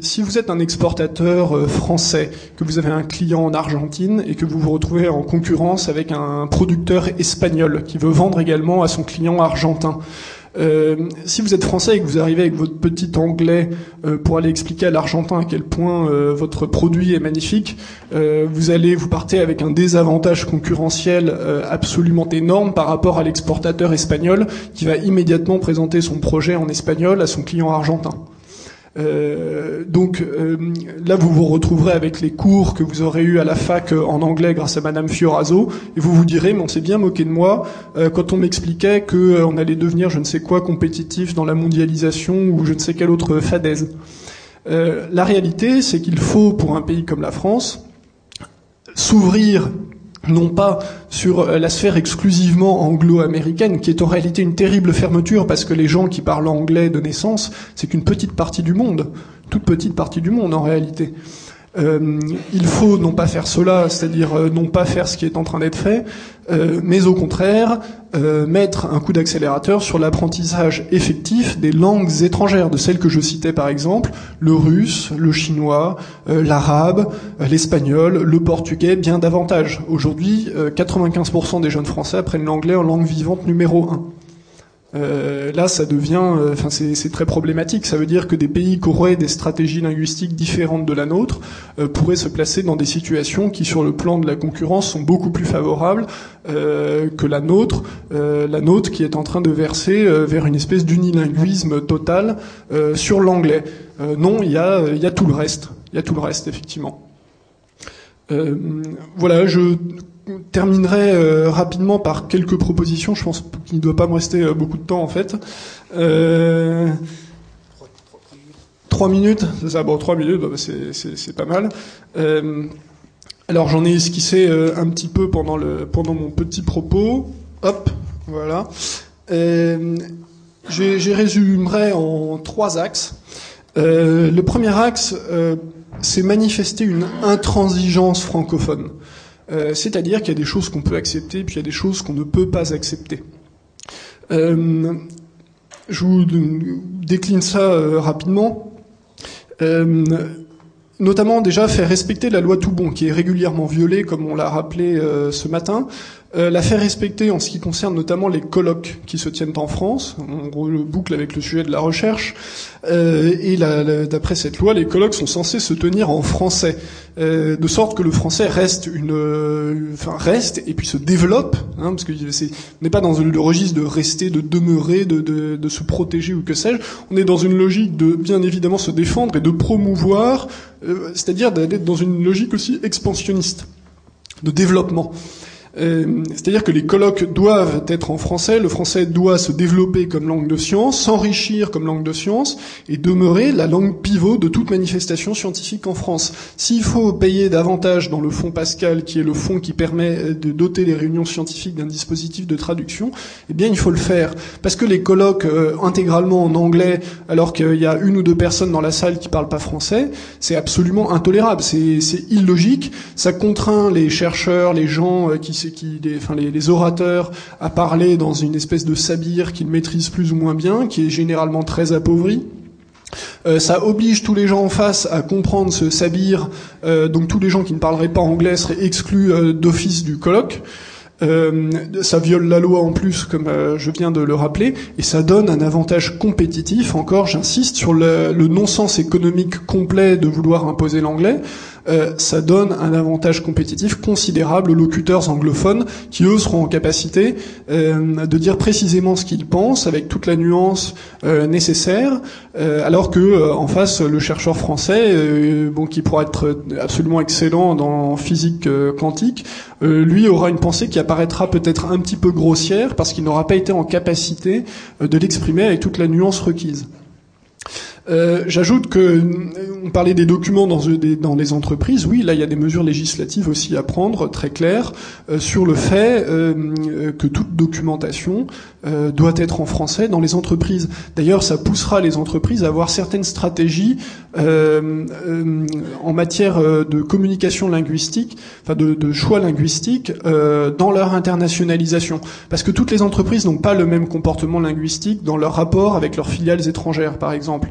Si vous êtes un exportateur français, que vous avez un client en Argentine et que vous vous retrouvez en concurrence avec un producteur espagnol qui veut vendre également à son client argentin, euh, si vous êtes français et que vous arrivez avec votre petit anglais euh, pour aller expliquer à l'Argentin à quel point euh, votre produit est magnifique, vous allez vous partez avec un désavantage concurrentiel absolument énorme par rapport à l'exportateur espagnol qui va immédiatement présenter son projet en espagnol à son client argentin. Euh, donc euh, là, vous vous retrouverez avec les cours que vous aurez eu à la fac euh, en anglais grâce à Madame Fioraso, et vous vous direz, mais on s'est bien moqué de moi quand on m'expliquait que on allait devenir je ne sais quoi compétitif dans la mondialisation ou je ne sais quelle autre fadaise. la réalité, c'est qu'il faut pour un pays comme la France s'ouvrir non pas sur euh, la sphère exclusivement anglo-américaine, qui est en réalité une terrible fermeture, parce que les gens qui parlent anglais de naissance, c'est qu'une petite partie du monde, toute petite partie du monde en réalité. Euh, il faut non pas faire cela, c'est-à-dire euh, non pas faire ce qui est en train d'être fait, euh, mais au contraire mettre un coup d'accélérateur sur l'apprentissage effectif des langues étrangères, de celles que je citais par exemple, le russe, le chinois, l'arabe, l'espagnol, le portugais, bien davantage. Aujourd'hui, 95% des jeunes Français apprennent l'anglais en langue vivante numéro 1. Euh, là, ça devient, euh, enfin, c'est très problématique. Ça veut dire que des pays qui auraient des stratégies linguistiques différentes de la nôtre euh, pourraient se placer dans des situations qui, sur le plan de la concurrence, sont beaucoup plus favorables que la nôtre, la nôtre qui est en train de verser vers une espèce d'unilinguisme total sur l'anglais. non, il y a, y a tout le reste. Il y a tout le reste, effectivement. voilà, je terminerai euh, rapidement par quelques propositions. Je pense qu'il ne doit pas me rester euh, beaucoup de temps en fait. Euh, trois minutes, c'est ça. Bon, trois minutes, bah, c'est pas mal. Alors j'en ai esquissé un petit peu pendant le pendant mon petit propos. Hop, voilà. J'ai résumerai en trois axes. le premier axe, c'est manifester une intransigeance francophone. Euh, c'est-à-dire qu'il y a des choses qu'on peut accepter, puis il y a des choses qu'on ne peut pas accepter. Euh, je vous décline ça euh, rapidement. notamment déjà faire respecter la loi tout bon, qui est régulièrement violée, comme on l'a rappelé ce matin, euh, la faire respecter en ce qui concerne notamment les colloques qui se tiennent en France. Je boucle avec le sujet de la recherche. Euh, et d'après cette loi, les colloques sont censés se tenir en français, euh, de sorte que le français reste une, enfin reste et puis se développe, hein, parce que c'est, on n'est pas dans le registre de rester, de demeurer, de, de, se protéger ou que sais-je. On est dans une logique de bien évidemment se défendre et de promouvoir, c'est-à-dire d'être dans une logique aussi expansionniste, de développement. Euh, c'est-à-dire que les colloques doivent être en français, le français doit se développer comme langue de science, s'enrichir comme langue de science et demeurer la langue pivot de toute manifestation scientifique en France. S'il faut payer davantage dans le fonds Pascal, qui est le fonds qui permet de doter les réunions scientifiques d'un dispositif de traduction, eh bien il faut le faire. Parce que les colloques euh, intégralement en anglais, alors qu'il y a une ou deux personnes dans la salle qui parlent pas français, c'est absolument intolérable, c'est illogique, ça contraint les chercheurs, les gens euh, qui qui, les, enfin, les, orateurs à parler dans une espèce de sabir qu'ils maîtrisent plus ou moins bien, qui est généralement très appauvri. Euh, ça oblige tous les gens en face à comprendre ce sabir, euh, donc tous les gens qui ne parleraient pas anglais seraient exclus euh, d'office du colloque. Euh, ça viole la loi en plus, comme euh, je viens de le rappeler, et ça donne un avantage compétitif. Encore, j'insiste sur le, le non-sens économique complet de vouloir imposer l'anglais. Euh, ça donne un avantage compétitif considérable aux locuteurs anglophones qui eux seront en capacité euh, de dire précisément ce qu'ils pensent avec toute la nuance euh, nécessaire, alors que en face le chercheur français, bon qui pourra être absolument excellent dans physique quantique, lui aura une pensée qui apparaîtra peut-être un petit peu grossière parce qu'il n'aura pas été en capacité de l'exprimer avec toute la nuance requise. Euh, j'ajoute que on parlait des documents dans, dans les entreprises. Oui, là il y a des mesures législatives aussi à prendre, très claires, euh, sur le fait euh, que toute documentation doit être en français dans les entreprises. D'ailleurs, ça poussera les entreprises à avoir certaines stratégies en matière de communication linguistique, enfin de, de choix linguistique dans leur internationalisation, parce que toutes les entreprises n'ont pas le même comportement linguistique dans leur rapport avec leurs filiales étrangères, par exemple.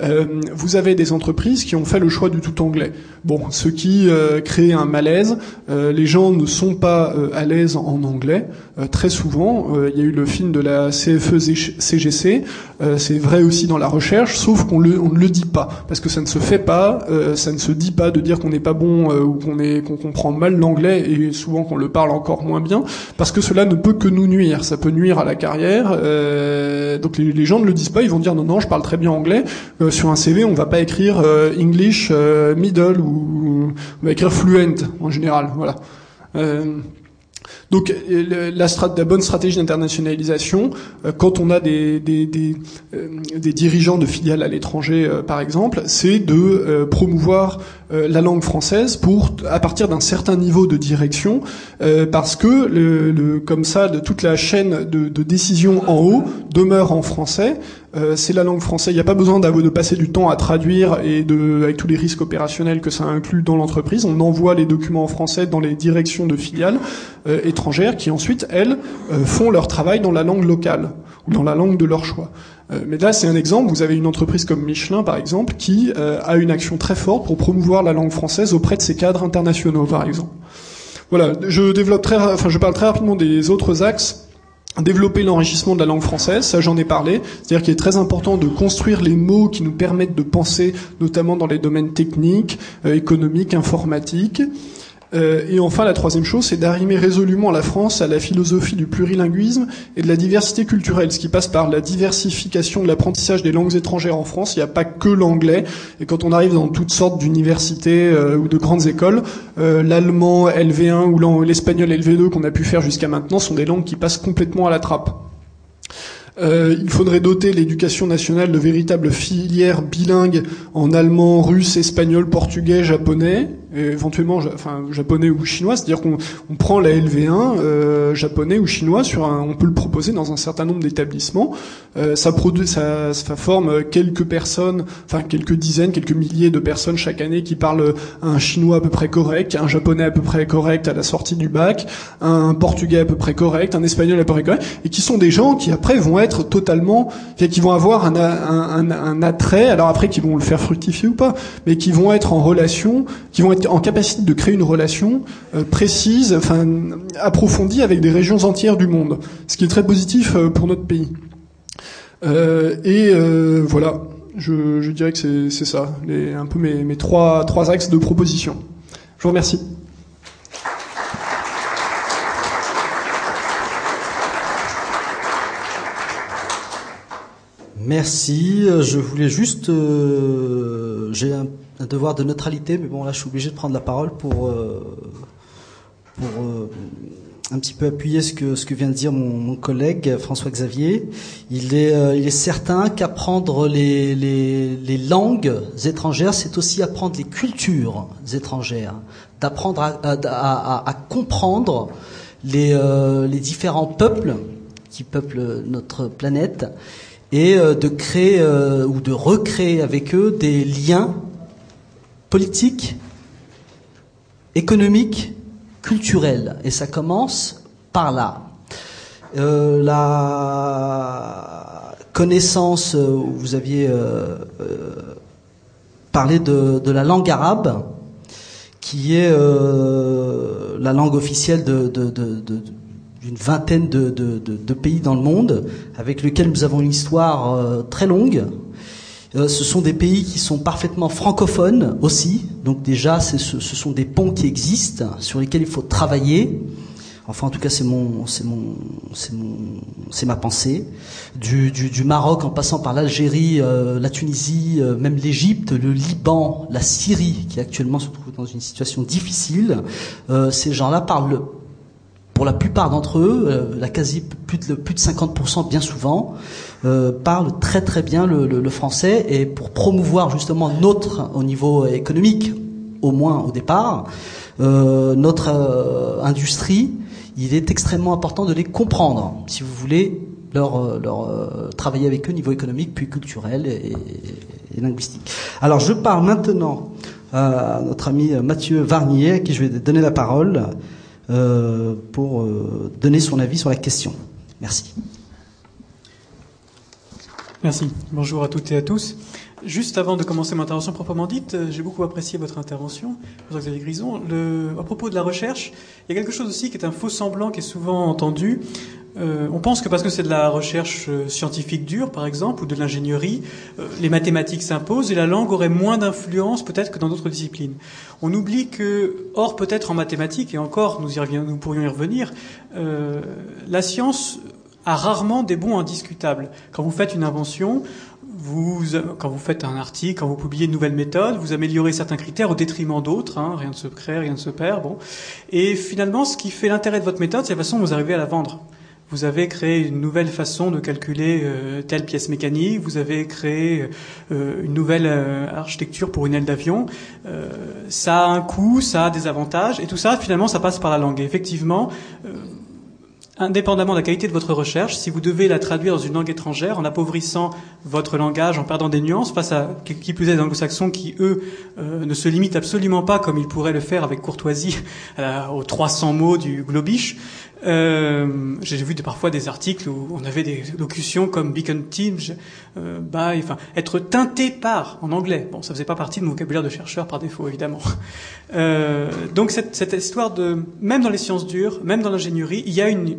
Euh, vous avez des entreprises qui ont fait le choix du tout anglais. Bon, ce qui euh, crée un malaise. Euh, les gens ne sont pas à l'aise en anglais. très souvent, il y a eu le film de la CFE-CGC. C'est vrai aussi dans la recherche, sauf qu'on on ne le dit pas parce que ça ne se fait pas. ça ne se dit pas de dire qu'on n'est pas bon ou qu'on est comprend mal l'anglais et souvent qu'on le parle encore moins bien parce que cela ne peut que nous nuire. Ça peut nuire à la carrière. donc les gens ne le disent pas. Ils vont dire non non, je parle très bien anglais. Euh, sur un CV, on va pas écrire euh, English euh, middle ou on va écrire fluent en général. Voilà. Donc la, la, bonne stratégie d'internationalisation, quand on a des, des, des, des, dirigeants de filiales à l'étranger, par exemple, c'est de promouvoir la langue française pour à partir d'un certain niveau de direction, parce que le, le, comme ça, de toute la chaîne de, de décision en haut demeure en français. Euh, c'est la langue française. Il n'y a pas besoin de passer du temps à traduire et de, avec tous les risques opérationnels que ça inclut dans l'entreprise. On envoie les documents en français dans les directions de filiales euh, qui ensuite, elles, euh, font leur travail dans la langue locale ou dans la langue de leur choix. mais là, c'est un exemple. Vous avez une entreprise comme Michelin, par exemple, qui a une action très forte pour promouvoir la langue française auprès de ses cadres internationaux, par exemple. Voilà, je développe très, enfin, je parle très rapidement des autres axes développer l'enrichissement de la langue française, ça j'en ai parlé, c'est-à-dire qu'il est très important de construire les mots qui nous permettent de penser, notamment dans les domaines techniques, euh, économiques, informatiques. Euh, et enfin, la troisième chose, c'est d'arrimer résolument la France à la philosophie du plurilinguisme et de la diversité culturelle, ce qui passe par la diversification de l'apprentissage des langues étrangères en France. Il n'y a pas que l'anglais. Et quand on arrive dans toutes sortes d'universités euh, ou de grandes écoles, euh, l'allemand LV1 ou l'espagnol LV2 qu'on a pu faire jusqu'à maintenant sont des langues qui passent complètement à la trappe. il faudrait doter l'éducation nationale de véritables filières bilingues en allemand, russe, espagnol, portugais, japonais éventuellement enfin, japonais ou chinois, c'est-à-dire qu'on on prend la LV1 euh, japonais ou chinois, sur un, on peut le proposer dans un certain nombre d'établissements. Euh, ça, produit, ça, ça forme quelques personnes, enfin quelques dizaines, quelques milliers de personnes chaque année qui parlent un chinois à peu près correct, un japonais à peu près correct à la sortie du bac, un portugais à peu près correct, un espagnol à peu près correct, et qui sont des gens qui après vont être totalement, qui vont avoir un, un, un, un attrait, alors après qui vont le faire fructifier ou pas, mais qui vont être en relation, qui vont être en capacité de créer une relation euh, précise, enfin approfondie avec des régions entières du monde, ce qui est très positif euh, pour notre pays. Euh, et voilà, je, dirais que c'est ça, un peu mes, trois, axes de proposition. Je vous remercie. Merci. Je voulais juste, j'ai un, un, devoir de neutralité, mais bon là, je suis obligé de prendre la parole pour euh, pour euh, un petit peu appuyer ce que ce que vient de dire mon, collègue François Xavier. Il est euh, il est certain qu'apprendre les, les les langues étrangères, c'est aussi apprendre les cultures étrangères, d'apprendre à, à, à, comprendre les les différents peuples qui peuplent notre planète et de créer ou de recréer avec eux des liens politiques, économiques, culturels. Et ça commence par là. Euh, la connaissance, euh, vous aviez euh, parlé de, la langue arabe, qui est la langue officielle d'une vingtaine de, pays dans le monde, avec lesquels nous avons une histoire très longue. Euh, ce sont des pays qui sont parfaitement francophones aussi, donc déjà ce, sont des ponts qui existent, sur lesquels il faut travailler. Enfin, en tout cas, c'est mon, c'est ma pensée. Du, Maroc, en passant par l'Algérie, euh, la Tunisie, euh, même l'Égypte, le Liban, la Syrie, qui actuellement se trouve dans une situation difficile, ces gens-là parlent pour la plupart d'entre eux, la quasi plus de, plus de 50% bien souvent, euh, parlent très très bien le, français et pour promouvoir justement notre au niveau économique, au moins au départ, euh, notre euh, industrie, il est extrêmement important de les comprendre si vous voulez leur, travailler avec eux au niveau économique puis culturel et, linguistique. Alors je parle maintenant à notre ami Mathieu Varnier à qui je vais donner la parole. Pour donner son avis sur la question. Merci. Merci. Bonjour à toutes et à tous. Juste avant de commencer mon intervention proprement dite, euh, j'ai beaucoup apprécié votre intervention, Xavier Grison. Le, à propos de la recherche, il y a quelque chose aussi qui est un faux semblant qui est souvent entendu. Euh, on pense que parce que c'est de la recherche euh, scientifique dure, par exemple, ou de l'ingénierie, euh, les mathématiques s'imposent et la langue aurait moins d'influence peut-être que dans d'autres disciplines. On oublie que, or peut-être en mathématiques, et encore nous, y reviens, nous pourrions y revenir, euh, la science a rarement des bons indiscutables. Quand vous faites une invention, vous, quand vous faites un article, quand vous publiez une nouvelle méthode, vous améliorez certains critères au détriment d'autres. Hein, rien ne se crée, rien ne se perd. Bon. Et finalement, ce qui fait l'intérêt de votre méthode, c'est la façon dont vous arrivez à la vendre. Vous avez créé une nouvelle façon de calculer euh, telle pièce mécanique, vous avez créé euh, une nouvelle euh, architecture pour une aile d'avion. Euh, ça a un coût, ça a des avantages, et tout ça, finalement, ça passe par la langue. Et effectivement, euh, indépendamment de la qualité de votre recherche, si vous devez la traduire dans une langue étrangère, en appauvrissant votre langage, en perdant des nuances, face à qui plus est des anglo-saxons qui, eux, euh, ne se limitent absolument pas, comme ils pourraient le faire avec courtoisie, aux 300 mots du globish, euh, j'ai vu parfois des articles où on avait des locutions comme beacon team, euh, by, enfin être teinté par en anglais. Bon, ça faisait pas partie de mon vocabulaire de chercheur par défaut, évidemment. Euh, donc cette, cette histoire de, même dans les sciences dures, même dans l'ingénierie, il y a une,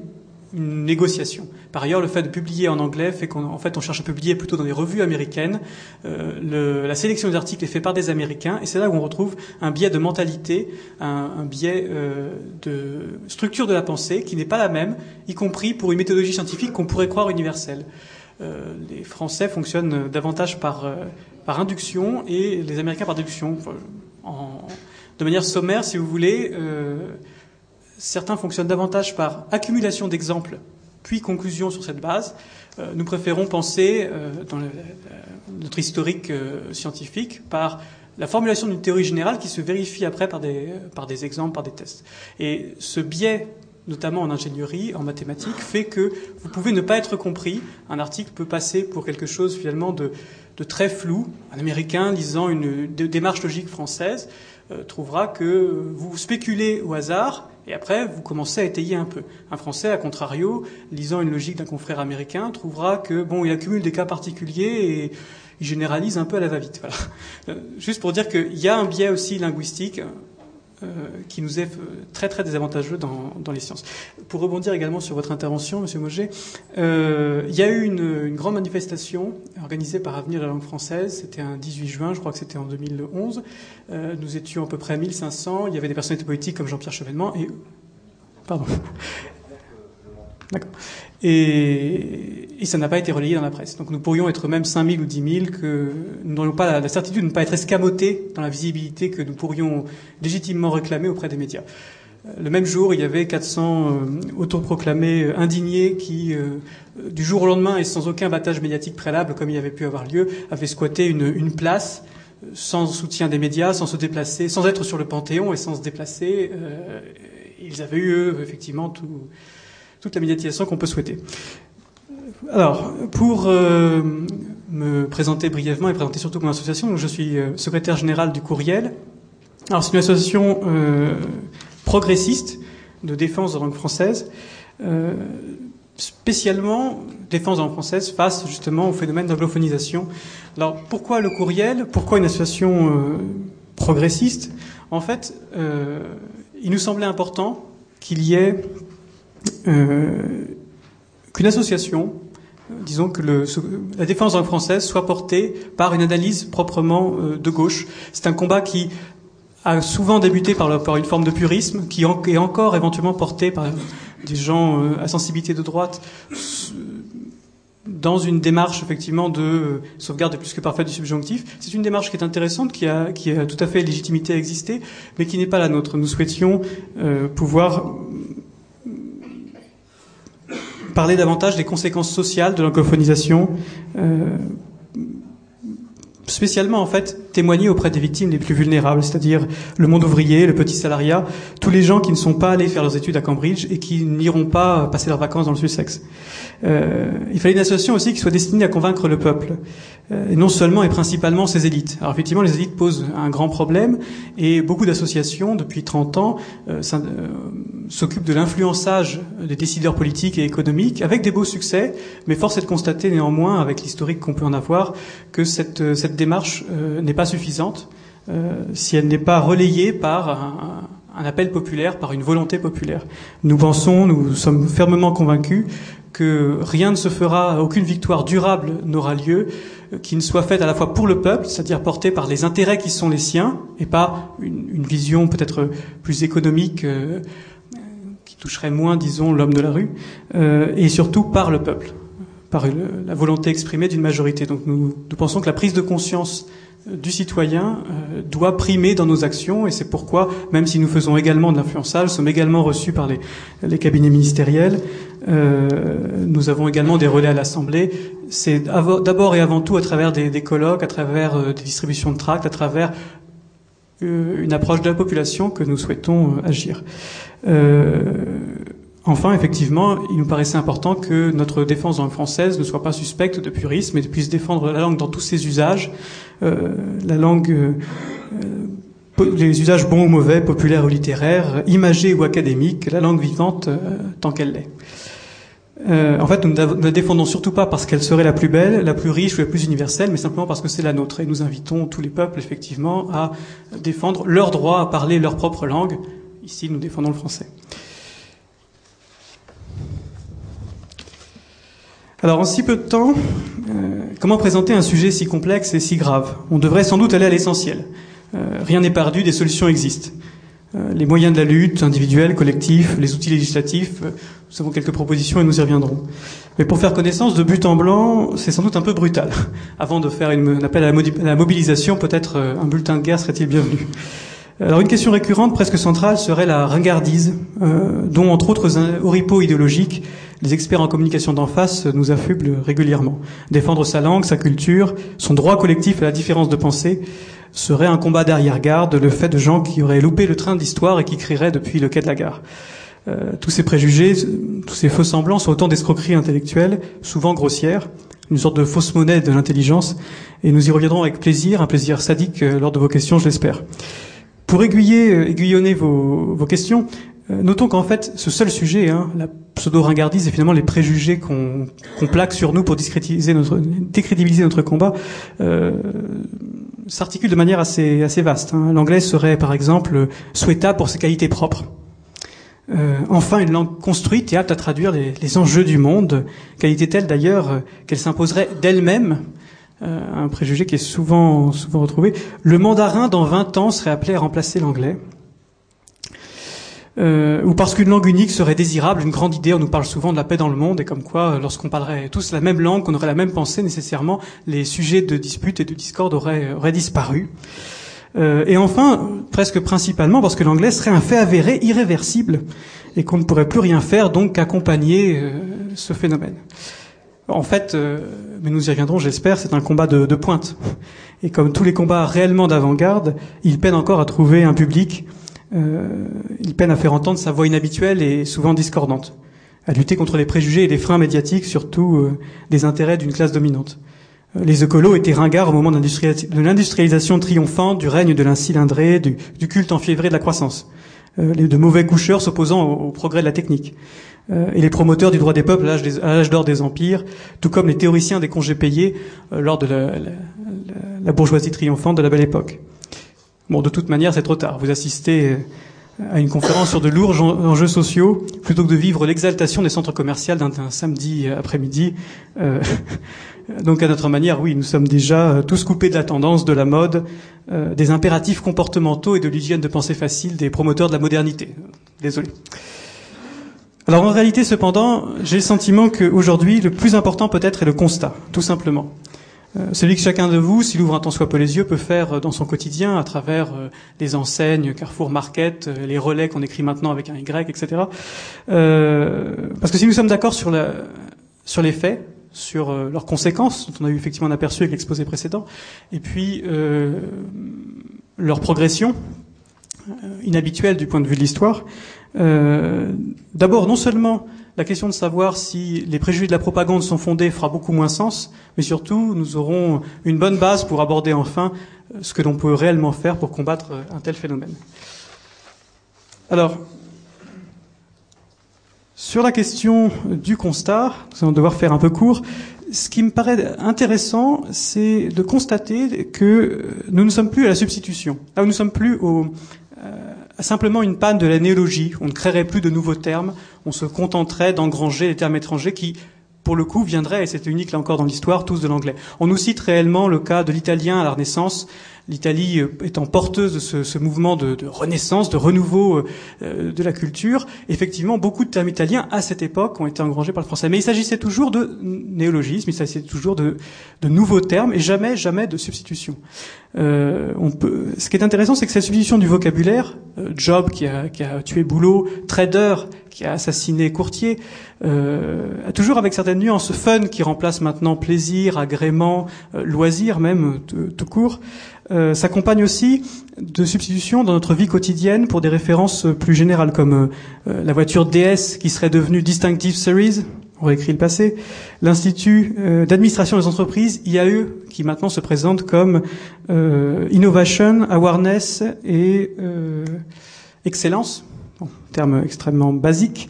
une négociation. Par ailleurs, le fait de publier en anglais fait qu'en fait, on cherche à publier plutôt dans des revues américaines. Euh, le, la sélection des articles est faite par des Américains, et c'est là où on retrouve un biais de mentalité, un, un biais euh, de structure de la pensée qui n'est pas la même, y compris pour une méthodologie scientifique qu'on pourrait croire universelle. Euh, les Français fonctionnent davantage par, euh, par induction et les Américains par déduction. En, de manière sommaire, si vous voulez, euh, certains fonctionnent davantage par accumulation d'exemples puis conclusion sur cette base. nous préférons penser, dans notre historique scientifique, par la formulation d'une théorie générale qui se vérifie après par des, par des exemples, par des tests. Et ce biais notamment en ingénierie, en mathématiques, fait que vous pouvez ne pas être compris. Un article peut passer pour quelque chose finalement de, très flou. Un Américain lisant une démarche logique française euh, trouvera que vous spéculez au hasard et après vous commencez à étayer un peu. Un Français, à contrario, lisant une logique d'un confrère américain, trouvera que bon, il accumule des cas particuliers et il généralise un peu à la va-vite. Voilà. Euh, juste pour dire qu'il y a un biais aussi linguistique qui nous est euh, très très désavantageux dans, dans, les sciences. Pour rebondir également sur votre intervention, Monsieur Moget, euh, il y a eu une, une, grande manifestation organisée par Avenir de la langue française. C'était un 18 juin, je crois que c'était en 2011. Euh, nous étions à peu près 1500. Il y avait des personnalités politiques comme Jean-Pierre Chevènement et pardon. D'accord. Et, et, ça n'a pas été relayé dans la presse. Donc nous pourrions être même 5000 ou 10 000, que nous n'aurions pas la, certitude de ne pas être escamotés dans la visibilité que nous pourrions légitimement réclamer auprès des médias. Le même jour, il y avait 400 euh, autoproclamés euh, indignés qui, euh, du jour au lendemain et sans aucun battage médiatique préalable, comme il avait pu avoir lieu, avaient squatté une, une place sans soutien des médias, sans se déplacer, sans être sur le Panthéon et sans se déplacer. Euh, ils avaient eu, eux, effectivement, tout, toute la médiatisation qu'on peut souhaiter. Alors, pour euh, me présenter brièvement et présenter surtout mon association, je suis euh, secrétaire général du Courriel. Alors, c'est une association euh, progressiste de défense de la langue française, spécialement défense de la langue française face justement au phénomène d'anglophonisation. Alors, pourquoi le Courriel? Pourquoi une association progressiste? En fait, il nous semblait important qu'il y ait qu'une association, euh, disons que le, la défense en française soit portée par une analyse proprement euh, de gauche. C'est un combat qui a souvent débuté par, une forme de purisme, qui est encore éventuellement porté par des gens à sensibilité de droite dans une démarche effectivement de sauvegarde plus que parfaite du subjonctif. C'est une démarche qui est intéressante, qui a tout à fait légitimité à exister, mais qui n'est pas la nôtre. Nous souhaitions pouvoir parler davantage des conséquences sociales de l'anglophonisation, euh, spécialement en fait témoigner auprès des victimes les plus vulnérables, c'est-à-dire le monde ouvrier, le petit salariat, tous les gens qui ne sont pas allés faire leurs études à Cambridge et qui n'iront pas passer leurs vacances dans le Sussex. Euh, il fallait une association aussi qui soit destinée à convaincre le peuple, euh, et non seulement et principalement ses élites. Alors effectivement, les élites posent un grand problème, et beaucoup d'associations, depuis 30 ans, euh, euh, s'occupent de l'influençage des décideurs politiques et économiques, avec des beaux succès, mais force est de constater néanmoins, avec l'historique qu'on peut en avoir, que cette, cette démarche n'est pas suffisante si elle n'est pas relayée par un, appel populaire, par une volonté populaire. Nous pensons, nous sommes fermement convaincus que rien ne se fera, aucune victoire durable n'aura lieu, euh, qui ne soit faite à la fois pour le peuple, c'est-à-dire portée par les intérêts qui sont les siens, et pas une, vision peut-être plus économique euh, qui toucherait moins, disons, l'homme de la rue, euh, et surtout par le peuple, par la volonté exprimée d'une majorité. Donc nous pensons que la prise de conscience du citoyen euh, doit primer dans nos actions et c'est pourquoi, même si nous faisons également de l'influençage, sommes également reçus par les, les cabinets ministériels, euh, nous avons également des relais à l'Assemblée. C'est d'abord et avant tout à travers des, des colloques, à travers euh, des distributions de tracts, à travers une approche de la population que nous souhaitons agir. Enfin, effectivement, il nous paraissait important que notre défense en langue française ne soit pas suspecte de purisme et puisse défendre la langue dans tous ses usages, euh, la langue, euh, les usages bons ou mauvais, populaires ou littéraires, imagés ou académiques, la langue vivante euh, tant qu'elle l'est. Euh, en fait, nous ne la défendons surtout pas parce qu'elle serait la plus belle, la plus riche ou la plus universelle, mais simplement parce que c'est la nôtre. Et nous invitons tous les peuples, effectivement, à défendre leur droit à parler leur propre langue. Ici, nous défendons le français. Alors en si peu de temps, euh, comment présenter un sujet si complexe et si grave? On devrait sans doute aller à l'essentiel. Euh, rien n'est perdu, des solutions existent. Euh, les moyens de la lutte, individuels, collectifs, les outils législatifs, nous avons quelques propositions et nous y reviendrons. Mais pour faire connaissance de but en blanc, c'est sans doute un peu brutal. Avant de faire une, un appel à la mobilisation, peut-être un bulletin de guerre serait-il bienvenu. Alors une question récurrente, presque centrale, serait la ringardise, dont entre autres oripeaux idéologiques les experts en communication d'en face nous affublent régulièrement. Défendre sa langue, sa culture, son droit collectif à la différence de pensée serait un combat d'arrière-garde, le fait de gens qui auraient loupé le train d'histoire et qui crieraient depuis le quai de la gare. Euh, tous ces préjugés, tous ces faux semblants sont autant d'escroqueries intellectuelles, souvent grossières, une sorte de fausse monnaie de l'intelligence, et nous y reviendrons avec plaisir, un plaisir sadique euh, lors de vos questions, je l'espère. Pour aiguiller, euh, aiguillonner vos, vos questions, notons qu'en fait, ce seul sujet, hein, la pseudo-ringardise et finalement les préjugés qu'on plaque sur nous pour notre, décrédibiliser notre combat, euh, s'articule de manière assez, vaste. Hein. L'anglais serait par exemple souhaitable pour ses qualités propres. Euh, enfin, une langue construite et apte à traduire les, enjeux du monde, qualité telle d'ailleurs euh, qu'elle s'imposerait d'elle-même, euh, un préjugé qui est souvent, souvent retrouvé. Le mandarin, dans 20 ans, serait appelé à remplacer l'anglais. Euh, ou parce qu'une langue unique serait désirable, une grande idée, on nous parle souvent de la paix dans le monde, et comme quoi, lorsqu'on parlerait tous la même langue, qu'on aurait la même pensée, nécessairement, les sujets de dispute et de discorde auraient, auraient disparu. Euh, et enfin, presque principalement, parce que l'anglais serait un fait avéré, irréversible, et qu'on ne pourrait plus rien faire, donc qu'accompagner euh, ce phénomène. En fait, euh, mais nous y reviendrons, j'espère, c'est un combat de, de, pointe. Et comme tous les combats réellement d'avant-garde, il peine encore à trouver un public, il peine à faire entendre sa voix inhabituelle et souvent discordante, à lutter contre les préjugés et les freins médiatiques, surtout des intérêts d'une classe dominante. Les écolos étaient ringards au moment de l'industrialisation triomphante, du règne de l'incylindré, du, culte enfiévré de la croissance. Euh, de mauvais coucheurs s'opposant au, progrès de la technique. Euh, et les promoteurs du droit des peuples à l'âge d'or des empires, tout comme les théoriciens des congés payés euh, lors de la, bourgeoisie triomphante de la belle époque. Bon, de toute manière, c'est trop tard. Vous assistez à une conférence sur de lourds enjeux sociaux, plutôt que de vivre l'exaltation des centres commerciaux d'un samedi après-midi. Euh, donc à notre manière, oui, nous sommes déjà euh, tous coupés de la tendance, de la mode, euh, des impératifs comportementaux et de l'hygiène de pensée facile des promoteurs de la modernité. Désolé. Alors en réalité, cependant, j'ai le sentiment qu'aujourd'hui, le plus important peut-être est le constat, tout simplement. Euh, celui que chacun de vous, s'il ouvre un temps soit peu les yeux, peut faire euh, dans son quotidien à travers euh, les enseignes Carrefour Market, les relais qu'on écrit maintenant avec un Y, etc. parce que si nous sommes d'accord sur, sur les faits, sur leurs conséquences, dont on a eu effectivement un aperçu avec l'exposé précédent, et puis euh, leur progression inhabituelle du point de vue de l'histoire. Euh, D'abord, non seulement la question de savoir si les préjugés de la propagande sont fondés fera beaucoup moins sens, mais surtout nous aurons une bonne base pour aborder enfin euh, ce que l'on peut réellement faire pour combattre euh, un tel phénomène. Alors, sur la question du constat, nous allons devoir faire un peu court. Ce qui me paraît intéressant, c'est de constater que euh, nous ne sommes plus à la substitution. Là, nous ne sommes plus au, simplement une panne de la néologie. On ne créerait plus de nouveaux termes, on se contenterait d'engranger les termes étrangers qui, pour le coup, viendraient, et c'est unique là encore dans l'histoire, tous de l'anglais. On nous cite réellement le cas de l'italien à la Renaissance, l'Italie euh, étant porteuse de ce, mouvement de, renaissance, de renouveau euh, euh, de la culture, effectivement, beaucoup de termes italiens à cette époque ont été engrangés par le français. Mais il s'agissait toujours de néologisme, il s'agissait toujours de, nouveaux termes et jamais, jamais de substitution. Euh, on peut... Ce qui est intéressant, c'est que cette substitution du vocabulaire, job qui a, tué boulot, trader qui a assassiné Courtier, euh, toujours avec certaines nuances fun qui remplace maintenant plaisir, agrément, loisir même tout court. Euh, s'accompagne aussi de substitutions dans notre vie quotidienne pour des références plus générales comme euh, la voiture DS qui serait devenue Distinctive Series, réécrit le passé, l'Institut euh, d'administration des entreprises, IAE, qui maintenant se présente comme Innovation, Awareness et Excellence, bon, terme extrêmement basique,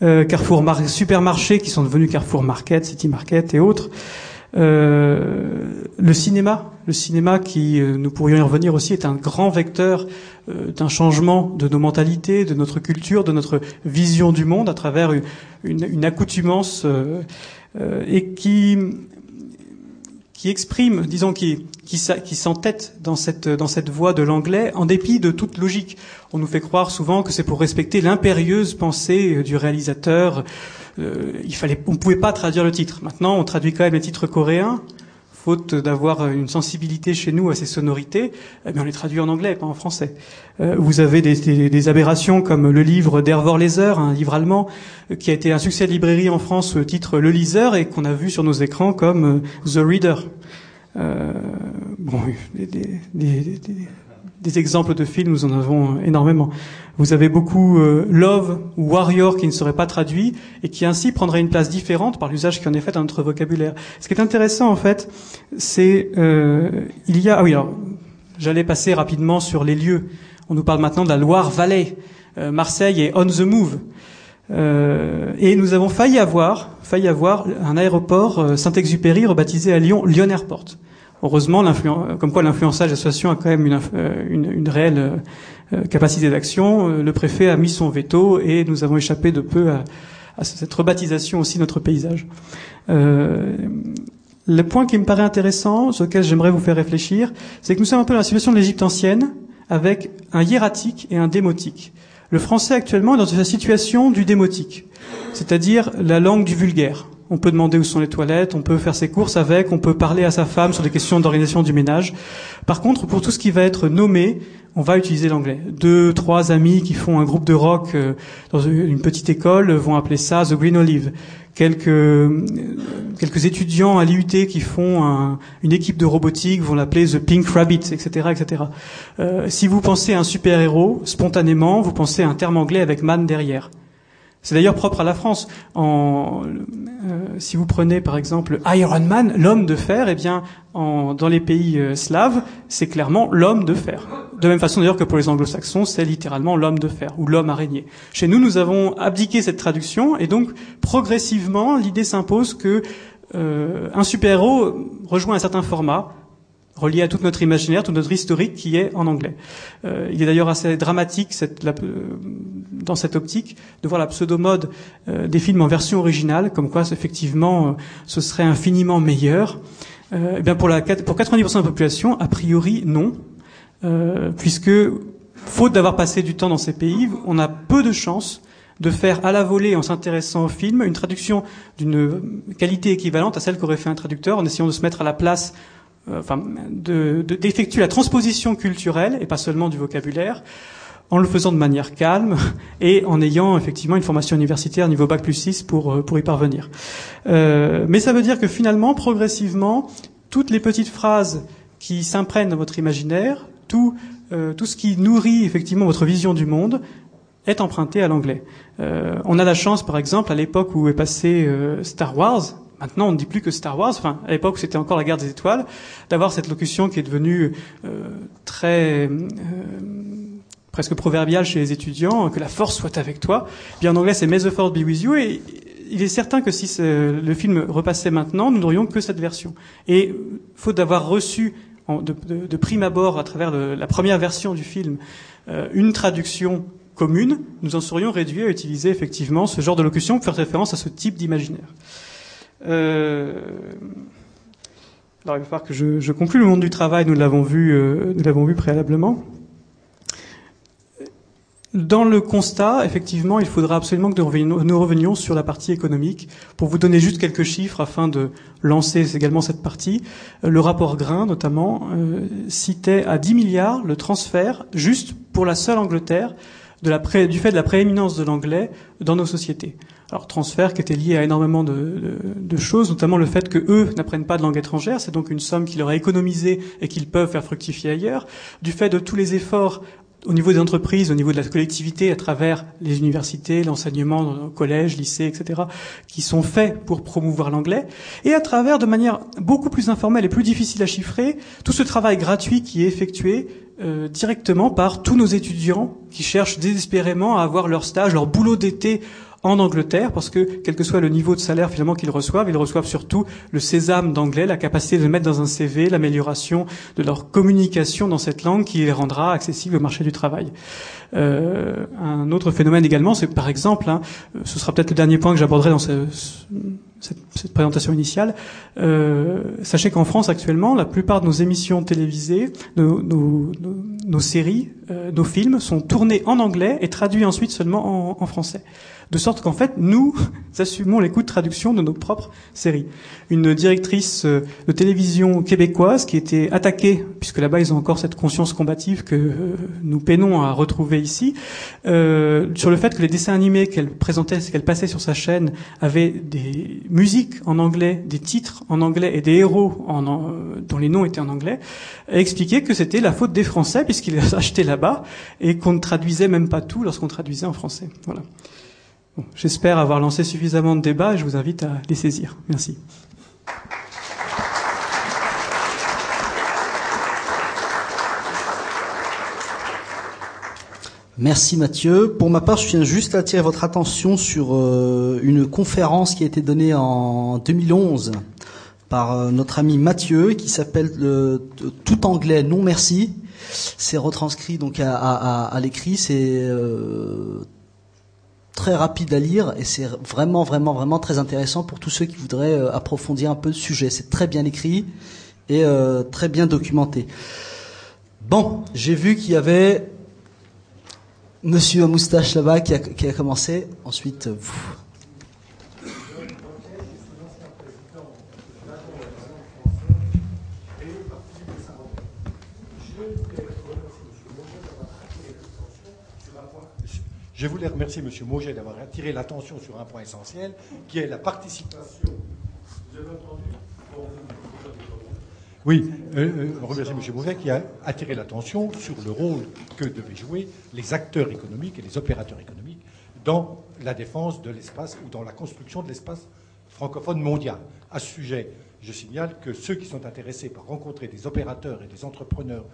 Carrefour Supermarché qui sont devenus Carrefour Market, City Market et autres. Euh, le cinéma, le cinéma qui, euh, nous pourrions y revenir aussi, est un grand vecteur euh, d'un changement de nos mentalités, de notre culture, de notre vision du monde à travers une, une, une accoutumance et qui qui exprime, disons, qui, qui, qui s'entête dans cette, dans cette voie de l'anglais, en dépit de toute logique. On nous fait croire souvent que c'est pour respecter l'impérieuse pensée du réalisateur. Euh, il fallait, on pouvait pas traduire le titre. Maintenant, on traduit quand même les titres coréens faute d'avoir une sensibilité chez nous à ces sonorités, eh bien on les traduit en anglais, pas en français. Euh, vous avez des, des, des, aberrations comme le livre d'Hervor Leser, un livre allemand euh, qui a été un succès de librairie en France, au titre Le Liseur, et qu'on a vu sur nos écrans comme euh, The Reader. Euh, bon, des, des, exemples de films, nous en avons énormément. Vous avez beaucoup euh, Love ou Warrior qui ne serait pas traduit et qui ainsi prendrait une place différente par l'usage qui en est fait dans notre vocabulaire. Ce qui est intéressant en fait, c'est euh, il y a ah oui alors j'allais passer rapidement sur les lieux. On nous parle maintenant de la Loire-Vallée. Euh, Marseille est on the move. Euh, et nous avons failli avoir, failli avoir un aéroport euh, Saint-Exupéry rebaptisé à Lyon Lyon Airport. Heureusement, comme quoi l'influençage association a quand même une, euh, une, une réelle capacité d'action. Le préfet a mis son veto et nous avons échappé de peu à, à cette rebaptisation aussi de notre paysage. Euh, le point qui me paraît intéressant, sur lequel j'aimerais vous faire réfléchir, c'est que nous sommes un peu dans la situation de l'Égypte ancienne, avec un hiératique et un démotique. Le français actuellement est dans sa situation du démotique, c'est-à-dire la langue du vulgaire. On peut demander où sont les toilettes, on peut faire ses courses avec, on peut parler à sa femme sur des questions d'organisation du ménage. Par contre, pour tout ce qui va être nommé, on va utiliser l'anglais. Deux, trois amis qui font un groupe de rock euh, dans une petite école vont appeler ça The Green Olive quelques quelques étudiants à l'IUT qui font un, une équipe de robotique vont l'appeler the Pink Rabbit, etc., etc. Euh, si vous pensez à un super héros, spontanément, vous pensez à un terme anglais avec man derrière. C'est d'ailleurs propre à la France. En, euh, si vous prenez par exemple Iron Man, l'homme de fer, eh bien, en, dans les pays euh, slaves, c'est clairement l'homme de fer. De même façon d'ailleurs que pour les anglo-saxons, c'est littéralement l'homme de fer ou l'homme araignée. Chez nous, nous avons abdiqué cette traduction et donc progressivement, l'idée s'impose que euh, un super-héros rejoint un certain format relié à tout notre imaginaire, tout notre historique qui est en anglais. Euh, il est d'ailleurs assez dramatique cette, la, euh, dans cette optique de voir la pseudo-mode euh, des films en version originale, comme quoi effectivement euh, ce serait infiniment meilleur. Euh, eh bien pour, la, pour 90% de la population, a priori non, puisque faute d'avoir passé du temps dans ces pays, on a peu de chances de faire à la volée, en s'intéressant au film, une traduction d'une qualité équivalente à celle qu'aurait fait un traducteur, en essayant de se mettre à la place enfin, d'effectuer de, la transposition culturelle et pas seulement du vocabulaire, en le faisant de manière calme et en ayant effectivement une formation universitaire niveau bac plus 6 pour, euh, pour y parvenir. Euh, mais ça veut dire que finalement, progressivement, toutes les petites phrases qui s'imprègnent dans votre imaginaire, tout, euh, tout ce qui nourrit effectivement votre vision du monde, est emprunté à l'anglais. Euh, on a la chance, par exemple, à l'époque où est passé Star Wars, Maintenant, on ne dit plus que Star Wars. Enfin, à l'époque, c'était encore la guerre des étoiles. D'avoir cette locution qui est devenue euh, très euh, presque proverbiale chez les étudiants, que la force soit avec toi. Bien en anglais, c'est May the force be with you. Et il est certain que si le film repassait maintenant, nous n'aurions que cette version. Et faute d'avoir reçu de, prime abord, à travers la première version du film, euh, une traduction commune, nous en serions réduits à utiliser effectivement ce genre de locution pour faire référence à ce type d'imaginaire. Euh, alors il va falloir que je, conclue le monde du travail, nous l'avons vu, euh, l'avons vu préalablement. Dans le constat, effectivement, il faudra absolument que nous revenions sur la partie économique. Pour vous donner juste quelques chiffres afin de lancer également cette partie, le rapport Grain, notamment, euh, citait à 10 milliards le transfert, juste pour la seule Angleterre, du fait de la prééminence de l'anglais dans nos sociétés. Alors transfert qui était lié à énormément de, de, de choses, notamment le fait que eux n'apprennent pas de langue étrangère, c'est donc une somme qui leur est économisée et qu'ils peuvent faire fructifier ailleurs. Du fait de tous les efforts au niveau des entreprises, au niveau de la collectivité, à travers les universités, l'enseignement, collèges, lycées, etc., qui sont faits pour promouvoir l'anglais, et à travers, de manière beaucoup plus informelle et plus difficile à chiffrer, tout ce travail gratuit qui est effectué euh, directement par tous nos étudiants qui cherchent désespérément à avoir leur stage, leur boulot d'été en Angleterre, parce que quel que soit le niveau de salaire finalement qu'ils reçoivent, ils reçoivent surtout le sésame d'anglais, la capacité de mettre dans un CV l'amélioration de leur communication dans cette langue qui les rendra accessibles au marché du travail. Euh, un autre phénomène également, c'est par exemple, hein, ce sera peut-être le dernier point que j'aborderai dans ce, cette, cette, présentation initiale. Euh, sachez qu'en France actuellement, la plupart de nos émissions télévisées, nos, nos, nos, séries, euh, nos films sont tournés en anglais et traduits ensuite seulement en, en français de sorte qu'en fait, nous assumons les coûts de traduction de nos propres séries. Une directrice euh, de télévision québécoise qui était attaquée, puisque là-bas ils ont encore cette conscience combative que euh, nous peinons à retrouver ici, euh, sur le fait que les dessins animés qu'elle présentait, qu'elle passait sur sa chaîne, avaient des musiques en anglais, des titres en anglais et des héros en, en, dont les noms étaient en anglais, a expliqué que c'était la faute des Français puisqu'ils les achetaient là-bas et qu'on ne traduisait même pas tout lorsqu'on traduisait en français. Voilà. Bon, J'espère avoir lancé suffisamment de débats et je vous invite à les saisir. Merci. Merci Mathieu. Pour ma part, je tiens juste à attirer votre attention sur euh, une conférence qui a été donnée en 2011 par euh, notre ami Mathieu qui s'appelle euh, Tout anglais, non merci. C'est retranscrit donc à, l'écrit. C'est très rapide à lire et c'est vraiment, vraiment, vraiment très intéressant pour tous ceux qui voudraient approfondir un peu le sujet. C'est très bien écrit et très bien documenté. Bon, j'ai vu qu'il y avait Monsieur moustache là-bas qui a, commencé. Ensuite, vous. Je voulais remercier M. Mauget d'avoir attiré l'attention sur un point essentiel, qui est la participation. Vous avez entendu? Oui, euh, euh, remercier M. Mauget qui a attiré l'attention sur le rôle que devaient jouer les acteurs économiques et les opérateurs économiques dans la défense de l'espace ou dans la construction de l'espace francophone mondial. À ce sujet, je signale que ceux qui sont intéressés par rencontrer des opérateurs et des entrepreneurs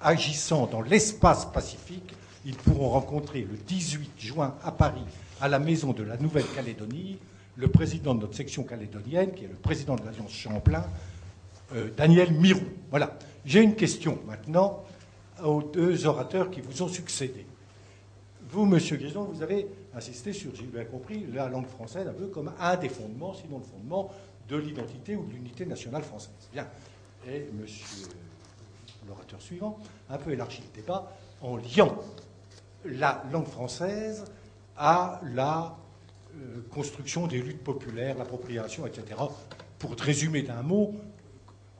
agissant dans l'espace pacifique ils pourront rencontrer le 18 juin à Paris, à la Maison de la Nouvelle-Calédonie, le président de notre section calédonienne, qui est le président de l'Alliance Champlain, euh, Daniel Mirou. Voilà. J'ai une question maintenant aux deux orateurs qui vous ont succédé. Vous, Monsieur Grison, vous avez insisté sur, j'ai bien compris, la langue française un peu comme un des fondements, sinon le fondement, de l'identité ou de l'unité nationale française. Bien. Et Monsieur l'orateur suivant un peu élargi le débat en liant la langue française à la euh, construction des luttes populaires, l'appropriation, etc. Pour résumer d'un mot,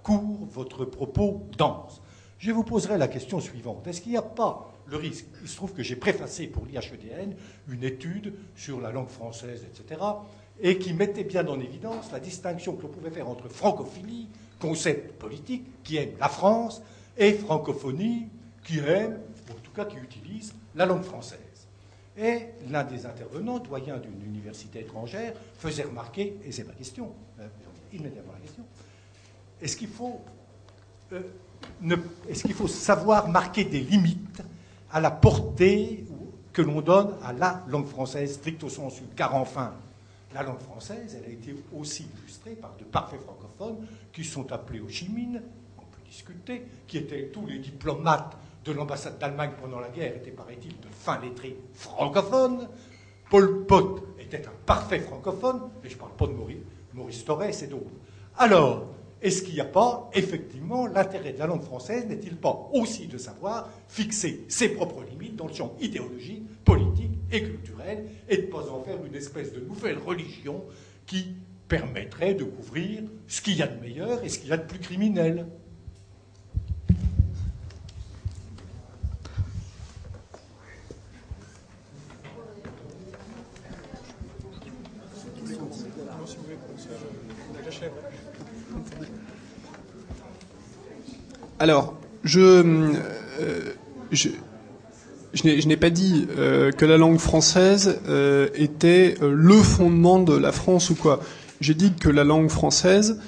court votre propos dense. Je vous poserai la question suivante. Est-ce qu'il n'y a pas le risque Il se trouve que j'ai préfacé pour l'IHEDN une étude sur la langue française, etc., et qui mettait bien en évidence la distinction que l'on pouvait faire entre francophilie, concept politique, qui aime la France, et francophonie, qui aime, ou en tout cas qui utilise la langue française. Et l'un des intervenants, doyen d'une université étrangère, faisait remarquer, et c'est ma question, euh, immédiatement la question, est-ce qu'il faut, euh, est qu'il faut savoir marquer des limites à la portée que l'on donne à la langue française stricto sensu Car enfin, la langue française, elle a été aussi illustrée par de parfaits francophones qui sont appelés aux chimines, on peut discuter, qui étaient tous les diplomates de l'ambassade d'Allemagne pendant la guerre était, paraît-il, de fin lettré francophone. Paul Pot était un parfait francophone, et je ne parle pas de Maurice, Maurice Torres et d'autres. Alors, est-ce qu'il n'y a pas, effectivement, l'intérêt de la langue française n'est-il pas aussi de savoir fixer ses propres limites dans le champ idéologique, politique et culturel, et de ne pas en faire une espèce de nouvelle religion qui permettrait de couvrir ce qu'il y a de meilleur et ce qu'il y a de plus criminel Alors, je, euh, je, je n'ai pas dit euh, que la langue française euh, était euh, le fondement de la France ou quoi. J'ai dit que la langue française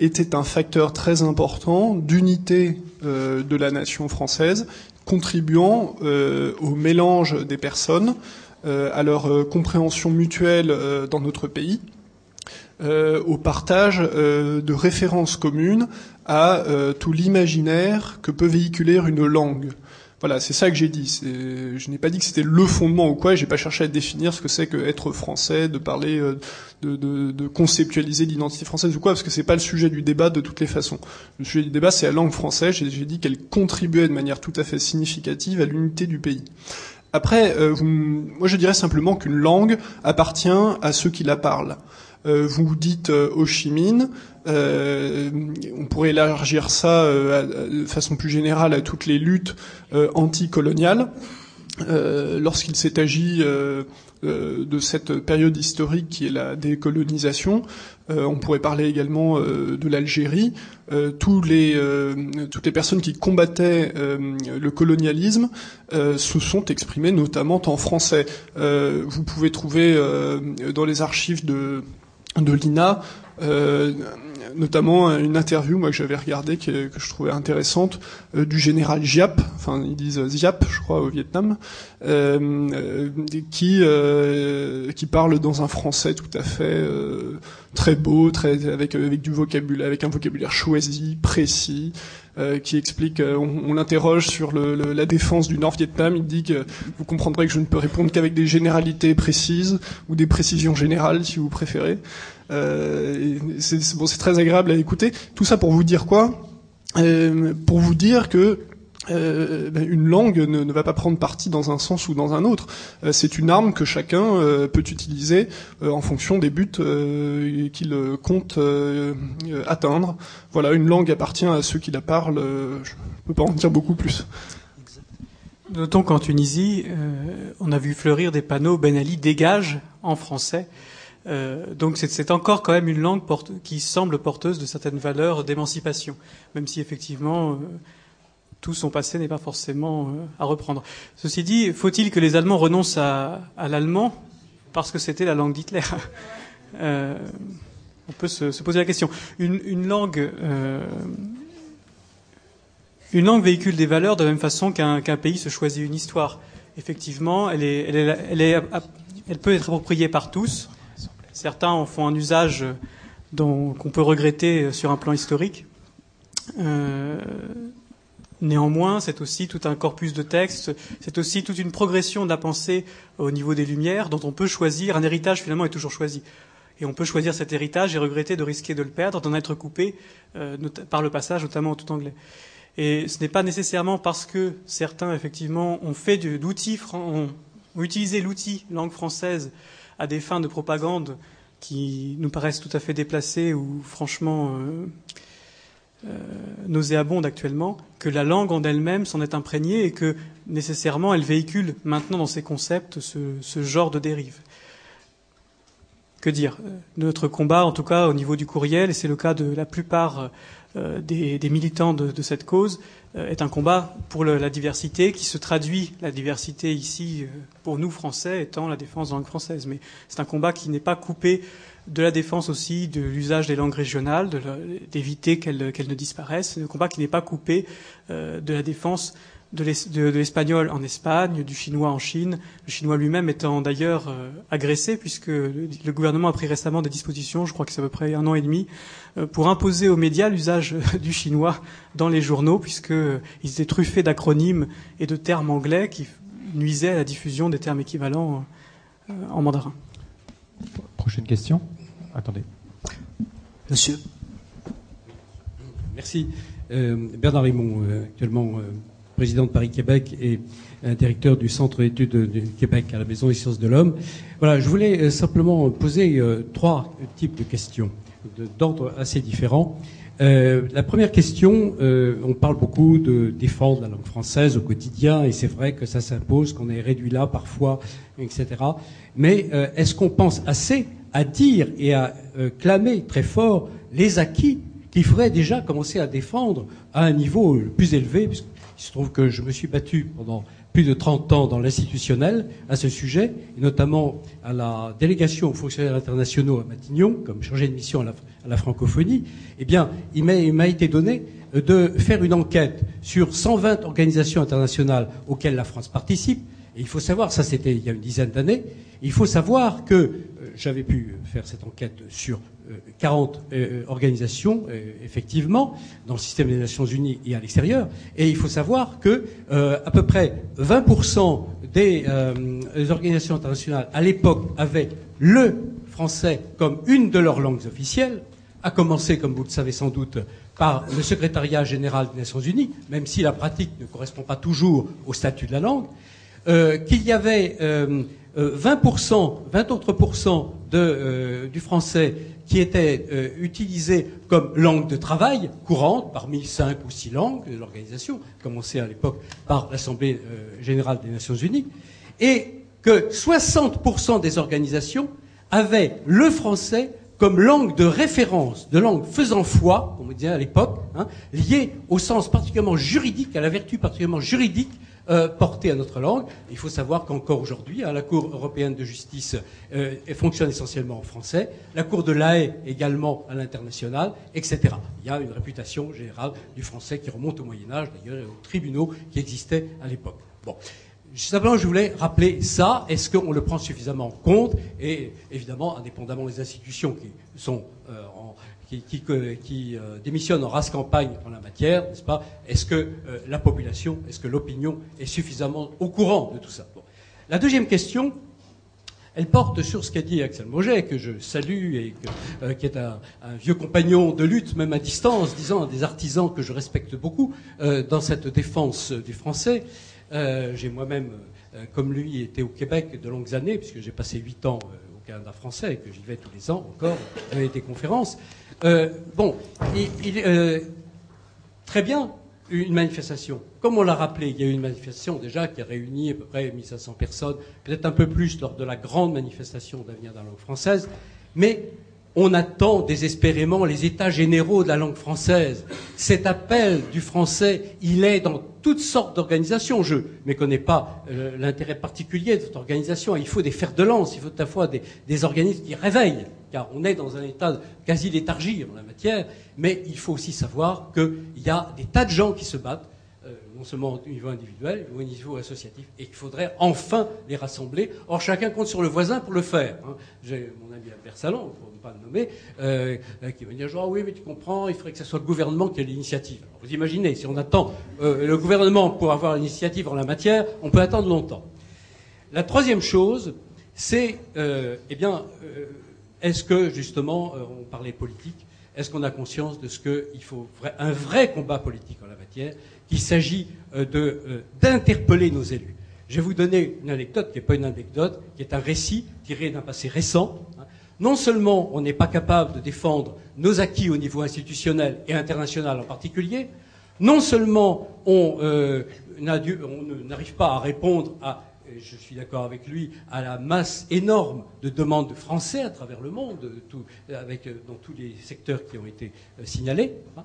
était un facteur très important d'unité de la nation française, contribuant au mélange des personnes, à leur compréhension mutuelle dans notre pays au partage de références communes à euh, tout l'imaginaire que peut véhiculer une langue. Voilà, c'est ça que j'ai dit. Je n'ai pas dit que c'était le fondement ou quoi. J'ai pas cherché à définir ce que c'est que être français, de parler, euh, de, de, de conceptualiser l'identité française ou quoi, parce que c'est pas le sujet du débat de toutes les façons. Le sujet du débat, c'est la langue française. J'ai dit qu'elle contribuait de manière tout à fait significative à l'unité du pays. Après, euh, moi je dirais simplement qu'une langue appartient à ceux qui la parlent. Euh, vous dites euh, Ho Chi euh, on pourrait élargir ça de façon plus générale à toutes les luttes anticoloniales. Lorsqu'il s'est agi de cette période historique qui est la décolonisation, on pourrait parler également de l'Algérie. tous les, toutes les personnes qui combattaient le colonialisme se sont exprimées notamment en français. vous pouvez trouver dans les archives de de l'INA, euh, notamment une interview moi que j'avais regardée que, je trouvais intéressante euh, du général Giap, enfin ils disent Ziap je crois au Vietnam, euh, qui qui parle dans un français tout à fait très beau, très avec avec du vocabulaire, avec un vocabulaire choisi, précis, qui explique, on, on l'interroge sur le, la défense du Nord-Vietnam, il dit que vous comprendrez que je ne peux répondre qu'avec des généralités précises ou des précisions générales si vous préférez. Euh, c'est très agréable à écouter. Tout ça pour vous dire quoi? Euh, Pour vous dire que euh, ben, une langue ne, va pas prendre parti dans un sens ou dans un autre. C'est une arme que chacun peut utiliser en fonction des buts qu'il compte atteindre. Voilà, une langue appartient à ceux qui la parlent. je ne peux pas en dire beaucoup plus. Notons qu'en Tunisie, on a vu fleurir des panneaux Ben Ali dégage en français. Euh, donc c'est encore quand même une langue qui semble porteuse de certaines valeurs d'émancipation, même si effectivement euh, tout son passé n'est pas forcément euh, à reprendre. Ceci dit, faut-il que les Allemands renoncent à, l'allemand parce que c'était la langue d'Hitler? On peut se, poser la question. Une, langue, une langue véhicule des valeurs de la même façon qu'un pays se choisit une histoire. Effectivement, elle, est, elle, est, elle peut être appropriée par tous Certains en font un usage qu'on peut regretter sur un plan historique. Euh, néanmoins, c'est aussi tout un corpus de textes, c'est aussi toute une progression de la pensée au niveau des Lumières, dont on peut choisir. Un héritage finalement est toujours choisi. Et on peut choisir cet héritage et regretter de risquer de le perdre, d'en être coupé euh, par le passage, notamment en tout anglais. Et ce n'est pas nécessairement parce que certains, effectivement, ont fait d'outils, ont utilisé l'outil langue française à des fins de propagande qui nous paraissent tout à fait déplacées ou franchement euh, euh, nauséabondes actuellement, que la langue en elle-même s'en est imprégnée et que nécessairement elle véhicule maintenant dans ses concepts ce, genre de dérive. Que dire? Euh, Notre combat, en tout cas au niveau du courriel, et c'est le cas de la plupart des, militants de cette cause, est un combat pour la diversité qui se traduit, la diversité ici, euh, pour nous Français, étant la défense de la langue française. Mais c'est un combat qui n'est pas coupé de la défense aussi de l'usage des langues régionales, d'éviter qu'elles ne disparaissent. C'est un combat qui n'est pas coupé euh, de la défense de l'espagnol en Espagne, du chinois en Chine, le chinois lui-même étant d'ailleurs euh, agressé puisque le, gouvernement a pris récemment des dispositions, je crois que c'est à peu près un an et demi, euh, pour imposer aux médias l'usage du chinois dans les journaux puisqu'ils euh, étaient truffés d'acronymes et de termes anglais qui nuisaient à la diffusion des termes équivalents en mandarin. Prochaine question? Attendez. Monsieur. Merci. Bernard Raymond, actuellement président de Paris-Québec et directeur du Centre d'études du Québec à la Maison des sciences de l'homme. Voilà, je voulais euh, simplement poser euh, trois types de questions d'ordre assez différents. Euh, la première question, on parle beaucoup de défendre la langue française au quotidien, et c'est vrai que ça s'impose, qu'on est réduit là parfois, etc. Mais est-ce qu'on pense assez à dire et à clamer très fort les acquis qu'il faudrait déjà commencer à défendre à un niveau plus élevé, il se trouve que je me suis battu pendant plus de 30 ans dans l'institutionnel à ce sujet, et notamment à la délégation aux fonctionnaires internationaux à Matignon, comme chargé de mission à la, francophonie. Eh bien, il m'a été donné de faire une enquête sur 120 organisations internationales auxquelles la France participe. Et il faut savoir, ça c'était il y a une dizaine d'années, il faut savoir que euh, j'avais pu faire cette enquête sur 40 organisations, effectivement, dans le système des Nations Unies et à l'extérieur. Et il faut savoir que à peu près 20% des, organisations internationales à l'époque avaient le français comme une de leurs langues officielles, à commencer, comme vous le savez sans doute, par le secrétariat général des Nations Unies, même si la pratique ne correspond pas toujours au statut de la langue, euh, qu'il y avait euh, 20%, 20 autres de, euh, du français qui était euh, utilisé comme langue de travail courante parmi cinq ou six langues de l'organisation, commencée à l'époque par l'Assemblée euh, générale des Nations Unies, et que 60% des organisations avaient le français comme langue de référence, de langue faisant foi, comme on disait à l'époque, hein, liée au sens particulièrement juridique, à la vertu particulièrement juridique euh, portée à notre langue. Il faut savoir qu'encore aujourd'hui, hein, la Cour européenne de justice euh, fonctionne essentiellement en français, la Cour de l'AE également à l'international, etc. Il y a une réputation générale du français qui remonte au Moyen Âge, d'ailleurs, aux tribunaux qui existaient à l'époque. Bon. Simplement, je voulais rappeler ça. Est-ce qu'on le prend suffisamment en compte? Et évidemment, indépendamment des institutions qui sont qui, euh, démissionnent en race campagne en la matière, n'est-ce pas? Est-ce que euh, la population, est-ce que l'opinion est suffisamment au courant de tout ça? La deuxième question, elle porte sur ce qu'a dit Axel Moget, que je salue et euh, qui est un, vieux compagnon de lutte, même à distance, disons, un des artisans que je respecte beaucoup dans cette défense du français. J'ai moi-même, comme lui, été au Québec de longues années, puisque j'ai passé huit ans au Canada français et que j'y vais tous les ans encore, donner des conférences. Bon, il, il, très bien, une manifestation. Comme on l'a rappelé, il y a eu une manifestation déjà qui a réuni à peu près 1500 personnes, peut-être un peu plus lors de la grande manifestation d'avenir de la langue française, mais on attend désespérément les états généraux de la langue française. Cet appel du français, il est dans toutes sortes d'organisations. Je ne méconnais pas euh, l'intérêt particulier de cette organisation. Il faut des fers de lance, il faut à la fois des, organismes qui réveillent, car on est dans un état quasi léthargie en la matière, mais il faut aussi savoir qu'il y a des tas de gens qui se battent, euh, non seulement au niveau individuel, mais au niveau associatif, et qu'il faudrait enfin les rassembler. Or, chacun compte sur le voisin pour le faire. Hein. J'ai mon ami Albert Salon, pour ne pas le nommer, euh, qui va dire genre, oui, mais tu comprends, il faudrait que ce soit le gouvernement qui ait l'initiative. Vous imaginez, si on attend euh, le gouvernement pour avoir l'initiative en la matière, on peut attendre longtemps. La troisième chose, c'est, euh, eh bien, euh, est-ce que, justement, on parlait politique, est-ce qu'on a conscience de ce qu'il faut un vrai combat politique en la matière, qu'il s'agit d'interpeller nos élus? Je vais vous donner une anecdote qui n'est pas une anecdote, qui est un récit tiré d'un passé récent. Hein. Non seulement on n'est pas capable de défendre nos acquis au niveau institutionnel et international en particulier, non seulement on euh, n'arrive pas à répondre à, je suis d'accord avec lui, à la masse énorme de demandes de Français à travers le monde, avec, dans tous les secteurs qui ont été euh, signalés, hein,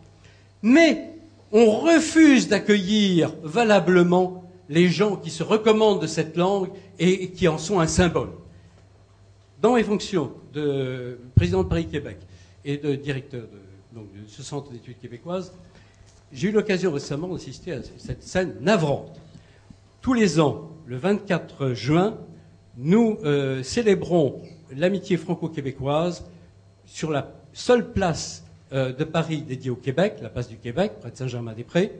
mais on refuse d'accueillir valablement les gens qui se recommandent de cette langue et qui en sont un symbole. Dans mes fonctions de président de Paris-Québec et de directeur de, de ce centre d'études québécoises, j'ai eu l'occasion récemment d'assister à cette scène navrante. Tous les ans, le 24 juin, nous euh, célébrons l'amitié franco-québécoise sur la seule place euh, de Paris dédiée au Québec, la place du Québec, près de Saint-Germain-des-Prés,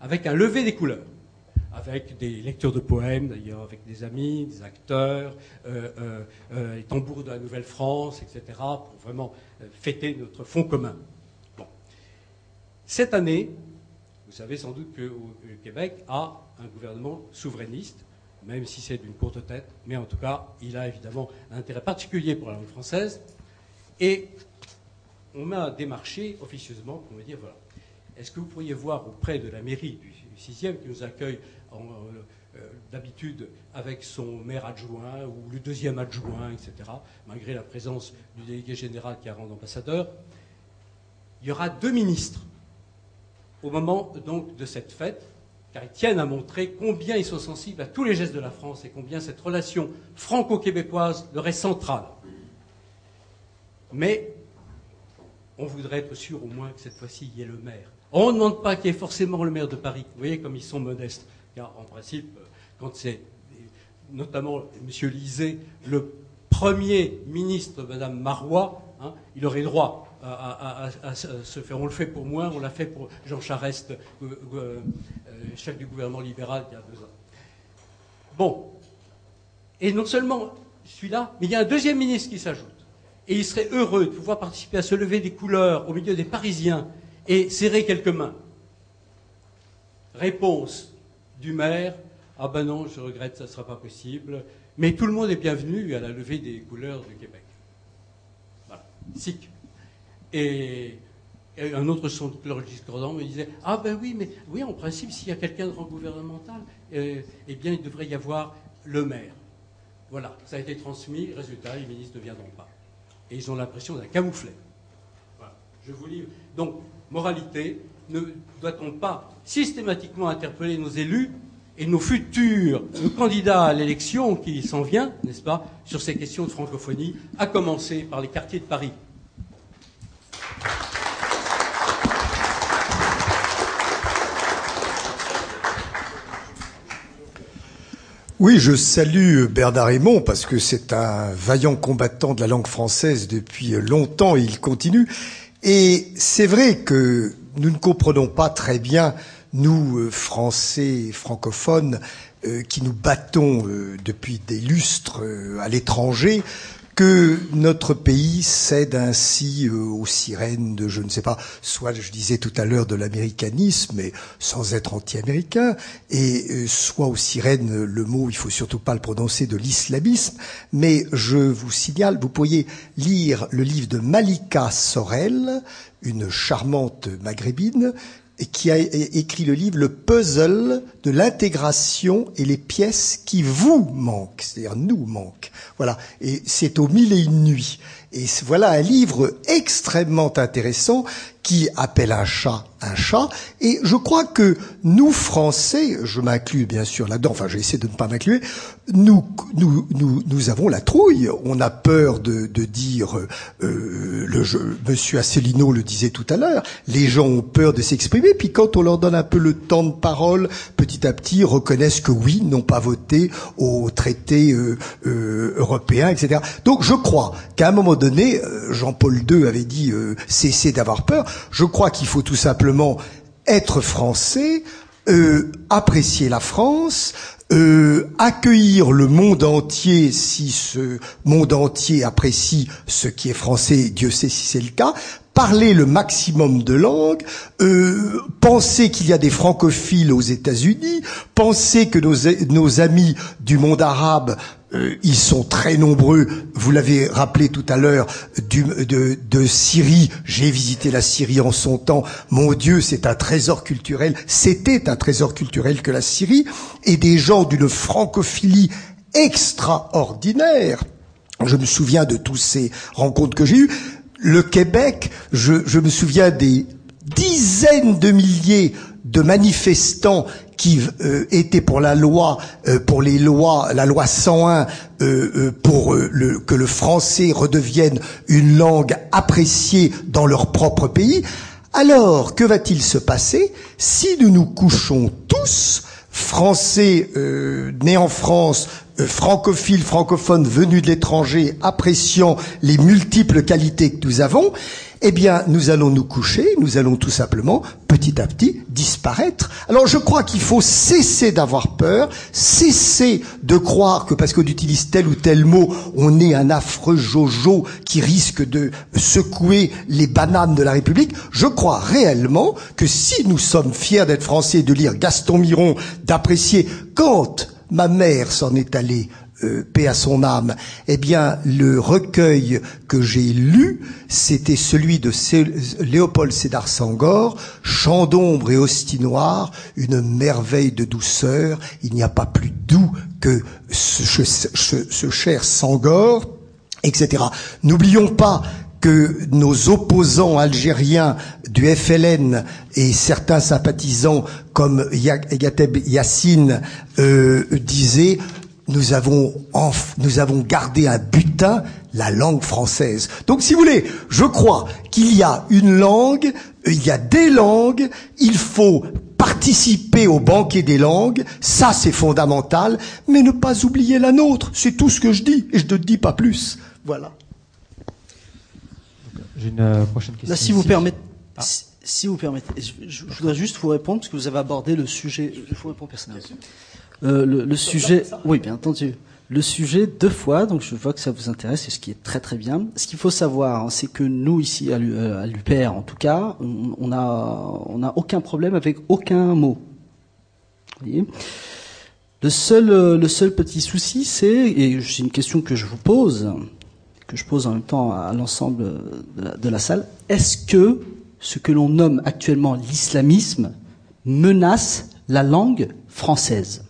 avec un lever des couleurs avec des lectures de poèmes d'ailleurs, avec des amis, des acteurs, euh, les tambours de la Nouvelle-France, etc., pour vraiment fêter notre fond commun. Cette année, vous savez sans doute que le Québec a un gouvernement souverainiste, même si c'est d'une courte tête, mais en tout cas, il a évidemment un intérêt particulier pour la langue française. Et on m'a démarché officieusement pour me dire voilà, est-ce que vous pourriez voir auprès de la mairie du 6e qui nous accueille euh, d'habitude avec son maire adjoint ou le deuxième adjoint, etc., malgré la présence du délégué général qui a rendu ambassadeur, il y aura deux ministres au moment donc de cette fête, car ils tiennent à montrer combien ils sont sensibles à tous les gestes de la France et combien cette relation franco-québécoise leur est centrale. Mais on voudrait être sûr au moins que cette fois-ci il y ait le maire. On ne demande pas qu'il y ait forcément le maire de Paris. Vous voyez comme ils sont modestes. Car en principe, quand c'est notamment M. Lisée, le premier ministre, Mme Marois, Hein. Il aurait droit à, se faire. On le fait pour moi, on l'a fait pour Jean Charest, euh, euh, chef du gouvernement libéral il y a deux ans. Bon. Et non seulement celui-là, mais il y a un deuxième ministre qui s'ajoute. Et il serait heureux de pouvoir participer à se lever des couleurs au milieu des Parisiens et serrer quelques mains. Réponse du maire Ah ben non, je regrette, ça ne sera pas possible. Mais tout le monde est bienvenu à la levée des couleurs du Québec. Voilà. SIC. Et, un autre sondeur discordant me disait Ah ben oui, mais oui, en principe, s'il y a quelqu'un de rang gouvernemental, euh, eh bien, il devrait y avoir le maire. Voilà, ça a été transmis, résultat, les ministres ne viendront pas. Et ils ont l'impression d'un camouflet. Voilà, je vous livre. Donc, moralité, ne doit-on pas systématiquement interpeller nos élus et nos futurs candidats à l'élection qui s'en vient, n'est-ce pas, sur ces questions de francophonie, à commencer par les quartiers de Paris? Oui, je salue Bernard Raymond parce que c'est un vaillant combattant de la langue française depuis longtemps et il continue. Et c'est vrai que nous ne comprenons pas très bien, nous, euh, Français francophones, euh, qui nous battons euh, depuis des lustres à l'étranger, que notre pays cède ainsi euh, aux sirènes de, je ne sais pas, soit je disais tout à l'heure de l'américanisme, mais sans être anti-américain, et euh, soit aux sirènes, le mot, il faut surtout pas le prononcer, de l'islamisme. Mais je vous signale, vous pourriez lire le livre de Malika Sorel, une charmante maghrébine, et qui a écrit le livre Le puzzle de l'intégration et les pièces qui vous manquent, c'est-à-dire nous manquent. Voilà. Et c'est au mille et une nuits. Et voilà un livre extrêmement intéressant qui appelle un chat un chat. Et je crois que nous, Français, je m'inclus bien sûr là-dedans, enfin j'essaie de ne pas m'inclure, nous, nous, nous, nous avons la trouille. On a peur de, de dire, euh, le jeu, Monsieur Asselineau le disait tout à l'heure, les gens ont peur de s'exprimer, puis quand on leur donne un peu le temps de parole, petit à petit, reconnaissent que oui, n'ont pas voté au traité euh, euh, européen, etc. Donc je crois qu'à un moment donné, euh, Jean-Paul II avait dit euh, cessez d'avoir peur. Je crois qu'il faut tout simplement être français, euh, apprécier la France, euh, accueillir le monde entier si ce monde entier apprécie ce qui est français, Dieu sait si c'est le cas, parler le maximum de langues, euh, penser qu'il y a des francophiles aux États-Unis, penser que nos, amis du monde arabe euh, ils sont très nombreux. Vous l'avez rappelé tout à l'heure de, de Syrie. J'ai visité la Syrie en son temps. Mon Dieu, c'est un trésor culturel. C'était un trésor culturel que la Syrie et des gens d'une francophilie extraordinaire. Je me souviens de tous ces rencontres que j'ai eues. Le Québec, je, me souviens des dizaines de milliers de manifestants qui euh, étaient pour la loi, euh, pour les lois, la loi 101, euh, pour le, que le français redevienne une langue appréciée dans leur propre pays. Alors, que va-t-il se passer si nous nous couchons tous, français nés en France, francophiles, francophones venus de l'étranger, appréciant les multiples qualités que nous avons, eh bien, nous allons nous coucher, nous allons tout simplement, petit à petit, disparaître. Alors, je crois qu'il faut cesser d'avoir peur, cesser de croire que parce qu'on utilise tel ou tel mot, on est un affreux jojo qui risque de secouer les bananes de la République. Je crois réellement que si nous sommes fiers d'être français, de lire Gaston Miron, d'apprécier quand ma mère s'en est allée euh, paix à son âme, eh bien, le recueil que j'ai lu, c'était celui de Léopold Sédar Sangor, Chant d'ombre et hostie noire, une merveille de douceur. Il n'y a pas plus doux que ce, ce cher Sangor, etc. N'oublions pas que nos opposants algériens du FLN et certains sympathisants comme Yateb Yassine euh, disaient nous avons, nous avons gardé un butin, la langue française. Donc, si vous voulez, je crois qu'il y a une langue, il y a des langues, il faut participer au banquet des langues, ça c'est fondamental, mais ne pas oublier la nôtre, c'est tout ce que je dis, et je ne dis pas plus. Voilà. J'ai une euh, prochaine question. Là, si vous permettez, Ah. si, si vous permettez, je, je voudrais juste vous répondre parce que vous avez abordé le sujet. Je vous réponds personnellement. Euh, le, le sujet, oui, bien entendu. Le sujet deux fois, donc je vois que ça vous intéresse, et ce qui est très très bien. Ce qu'il faut savoir, hein, c'est que nous ici à l'U- euh, l'UPR, en tout cas, on on a on a aucun problème avec aucun mot. Vous voyez? Le seul, euh, le seul petit souci, c'est, et c'est une question que je vous pose, que je pose en même temps à l'ensemble de la salle, est-ce que ce que l'on nomme actuellement l'islamisme menace la langue française?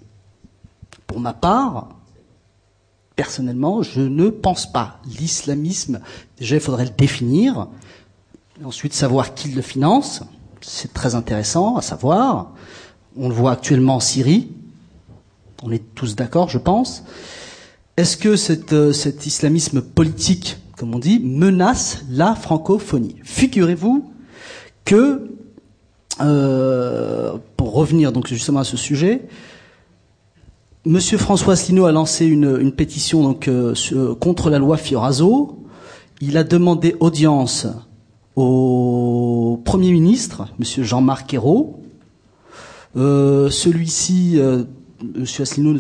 Pour ma part, personnellement, je ne pense pas. L'islamisme, déjà, il faudrait le définir, ensuite savoir qui le finance, c'est très intéressant à savoir. On le voit actuellement en Syrie, on est tous d'accord, je pense. Est-ce que euh, cet islamisme politique, comme on dit, menace la francophonie? Figurez-vous que, euh, pour revenir donc justement à ce sujet, Monsieur François Asselineau a lancé une, pétition euh, sur- contre la loi Fioraso. Il a demandé audience au Premier ministre, Monsieur Jean-Marc Ayrault. Euh, Celui-ci, euh, Monsieur Asselineau ne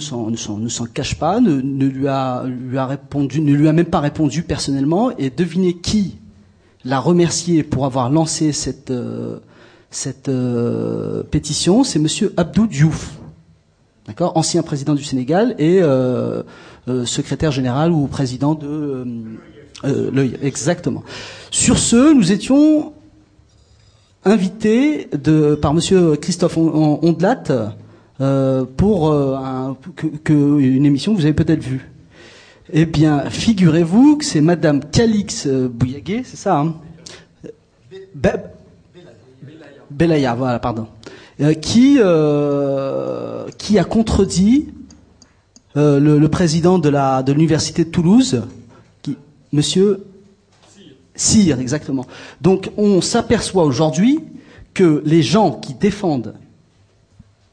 s'en, cache pas, ne, lui a, même pas répondu personnellement. Et devinez qui l'a remercié pour avoir lancé cette euh, cette euh, pétition, c'est Monsieur Abdou Diouf, d'accord, ancien président du Sénégal et euh, euh, secrétaire général ou président de euh, euh, exactement. Sur ce, nous étions invités par Monsieur Christophe On- On- Ondelat pour une émission que vous avez peut-être vue. Eh bien, figurez-vous que c'est Madame Calix Bouillaguet, c'est ça hein? Be- Belaya, voilà, pardon, qui euh, qui a contredit euh, le, président de l'université de Toulouse, Monsieur Cyr, exactement. Donc, on s'aperçoit aujourd'hui que les gens qui défendent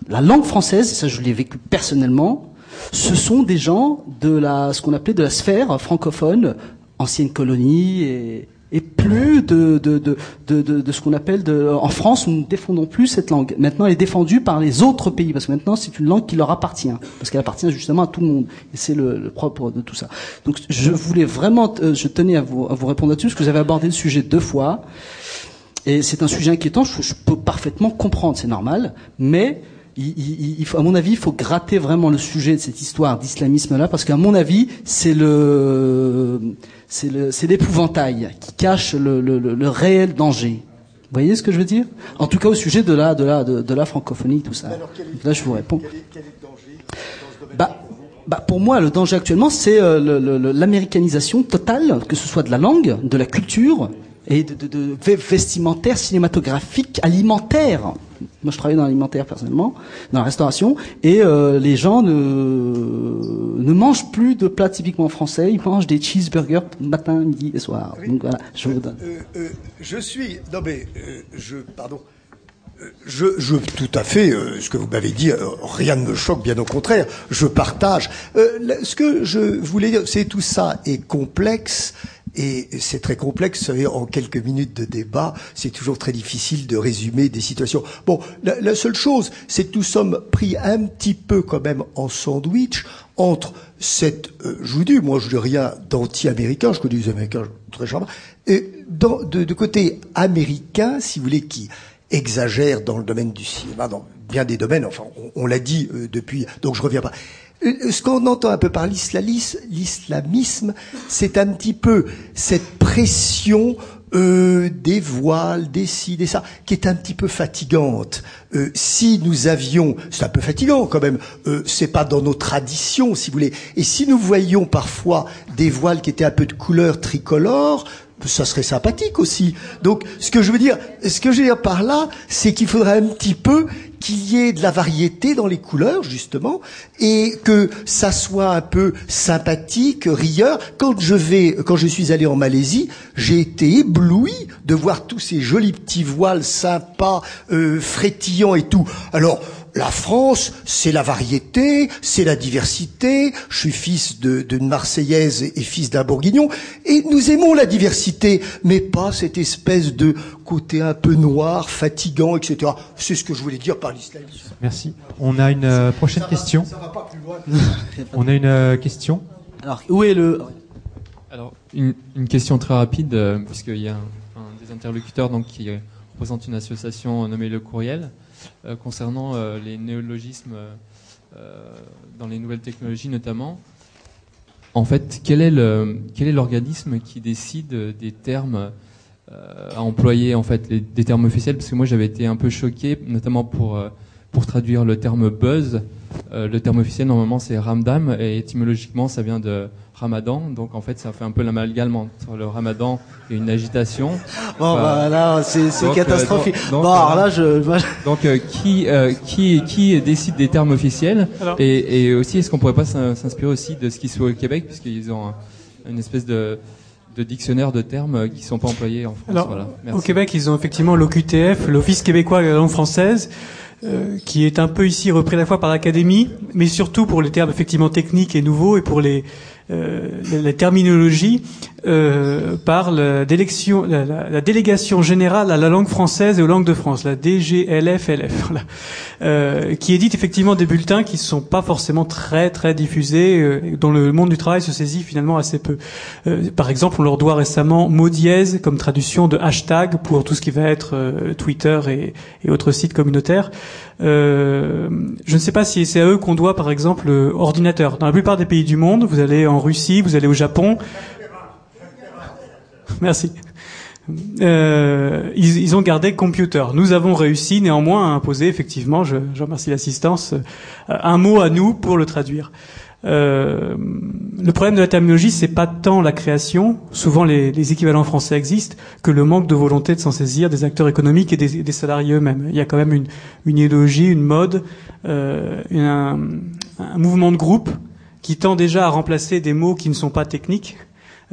la langue française, ça je l'ai vécu personnellement, ce sont des gens de la, ce qu'on appelait de la sphère francophone, ancienne colonie et, et plus de, de, de, de, de- ce qu'on appelle de, en France, nous ne défendons plus cette langue. Maintenant, elle est défendue par les autres pays parce que maintenant, c'est une langue qui leur appartient parce qu'elle appartient justement à tout le monde et c'est le, le propre de tout ça. Donc, je voulais vraiment, euh, je tenais à vous, à vous répondre là-dessus parce que vous avez abordé le sujet deux fois. Et c'est un sujet inquiétant, je peux parfaitement comprendre, c'est normal, mais il, il- à mon avis, il faut gratter vraiment le sujet de cette histoire d'islamisme-là, parce qu'à mon avis, c'est le, c'est le, c'est l'épouvantail qui cache le, le- le- le réel danger. Vous voyez ce que je veux dire? En tout cas, au sujet de la, de la, de, de la francophonie, tout ça. Alors, quel est- là, je vous réponds. Quel est, quel est le danger dans ce domaine Bah, bah, pour moi, le danger actuellement, c'est euh, l'américanisation totale, que ce soit de la langue, de la culture et de, de, de ve- vestimentaire, cinématographique, alimentaire. Moi, je travaille dans l'alimentaire personnellement, dans la restauration, et euh, les gens ne, ne mangent plus de plats typiquement français. Ils mangent des cheeseburgers matin, midi et soir. Donc voilà, je vous donne. Euh, euh, je suis. Non mais je. Pardon. Je, je, tout à fait, euh, ce que vous m'avez dit, euh, rien ne me choque, bien au contraire, je partage. Euh, ce que je voulais dire, c'est tout ça est complexe, et c'est très complexe, en quelques minutes de débat, c'est toujours très difficile de résumer des situations. Bon, la, la seule chose, c'est que nous sommes pris un petit peu quand même en sandwich entre cette, euh, je vous dis, moi je dis rien d'anti-américain, je connais des Américains très charmants, et dans, de, de côté américain, si vous voulez, qui exagère dans le domaine du cinéma, dans bien des domaines, enfin on, on l'a dit euh, depuis, donc je reviens pas. Ce qu'on entend un peu par l'islamis- l'islamisme, c'est un petit peu cette pression euh, des voiles, des ci, des ça, qui est un petit peu fatigante. Euh, si nous avions, c'est un peu fatigant quand même, euh, c'est pas dans nos traditions, si vous voulez. Et si nous voyions parfois des voiles qui étaient un peu de couleur tricolore, ça serait sympathique aussi. Donc, ce que je veux dire, ce que je veux par là, c'est qu'il faudrait un petit peu qu'il y ait de la variété dans les couleurs, justement, et que ça soit un peu sympathique, rieur. Quand je vais, quand je suis allé en Malaisie, j'ai été ébloui de voir tous ces jolis petits voiles sympas, euh, frétillants et tout. Alors, la France, c'est la variété, c'est la diversité. Je suis fils d'une Marseillaise et fils d'un Bourguignon, et nous aimons la diversité, mais pas cette espèce de côté un peu noir, fatigant, etc. C'est ce que je voulais dire par l'islamisme. Merci. On a une euh, prochaine question. On a une euh, question. Alors, où est le Alors, une, question très rapide, euh, puisqu'il y a un, des interlocuteurs donc qui représente une association nommée Le Courriel. Euh, concernant euh, les néologismes euh, dans les nouvelles technologies notamment. En fait, quel est l'organisme qui décide des termes à employer en fait des termes officiels? Parce que moi j'avais été un peu choqué, notamment pour pour traduire le terme buzz. le terme officiel normalement c'est ramdam et étymologiquement ça vient de Ramadan. Donc en fait, ça fait un peu l'amalgame entre le Ramadan et une agitation. Bon, bah, là, c'est euh, catastrophique. donc, bon, alors là, je. Donc euh, qui euh, qui qui décide des termes officiels et, et, aussi est-ce qu'on pourrait pas s'inspirer aussi de ce qui se fait au Québec puisqu'ils ont une espèce de de dictionnaire de termes qui sont pas employés en France. Alors, voilà. Au Québec, ils ont effectivement l'OQTF, l'Office québécois de la langue française. Euh, qui est un peu ici repris à la fois par l'Académie, mais surtout pour les termes effectivement techniques et nouveaux et pour les euh, la, terminologie par la, la, la, délégation générale à la langue française et aux langues de France, la DGLFLF, voilà, euh, qui édite effectivement des bulletins qui ne sont pas forcément très très diffusés, euh, dont le monde du travail se saisit finalement assez peu. Euh, par exemple, on leur doit récemment mot dièse comme traduction de hashtag pour tout ce qui va être Twitter et, et, autres sites communautaires. Je ne sais pas si c'est à eux qu'on doit par exemple ordinateur. Dans la plupart des pays du monde, vous allez en Russie, vous allez au Japon. Merci. Euh, ils, ils, ont gardé computer. Nous avons réussi néanmoins à imposer, effectivement, je, je remercie l'assistance, euh, un mot à nous pour le traduire. Euh, le problème de la terminologie, c'est pas tant la création, souvent les, équivalents français existent, que le manque de volonté de s'en saisir des acteurs économiques et des, salariés eux-mêmes. Il y a quand même une, une idéologie, une mode, euh, un, mouvement de groupe qui tend déjà à remplacer des mots qui ne sont pas techniques.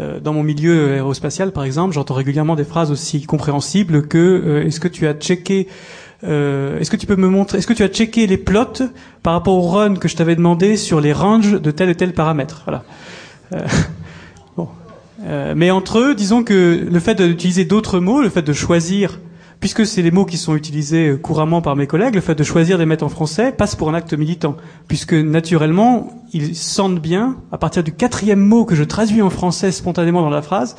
Euh, dans mon milieu aérospatial, par exemple, j'entends régulièrement des phrases aussi compréhensibles que est-ce que tu as checké euh, est-ce que tu peux me montrer Est-ce que tu as checké les plots par rapport au run que je t'avais demandé sur les ranges de tel et tel paramètre? Voilà. bon. mais entre eux, disons que le fait d'utiliser d'autres mots, le fait de choisir puisque c'est les mots qui sont utilisés euh, couramment par mes collègues, le fait de choisir de les mettre en français passe pour un acte militant, puisque naturellement, ils sentent bien, à partir du quatrième mot que je traduis en français spontanément dans la phrase,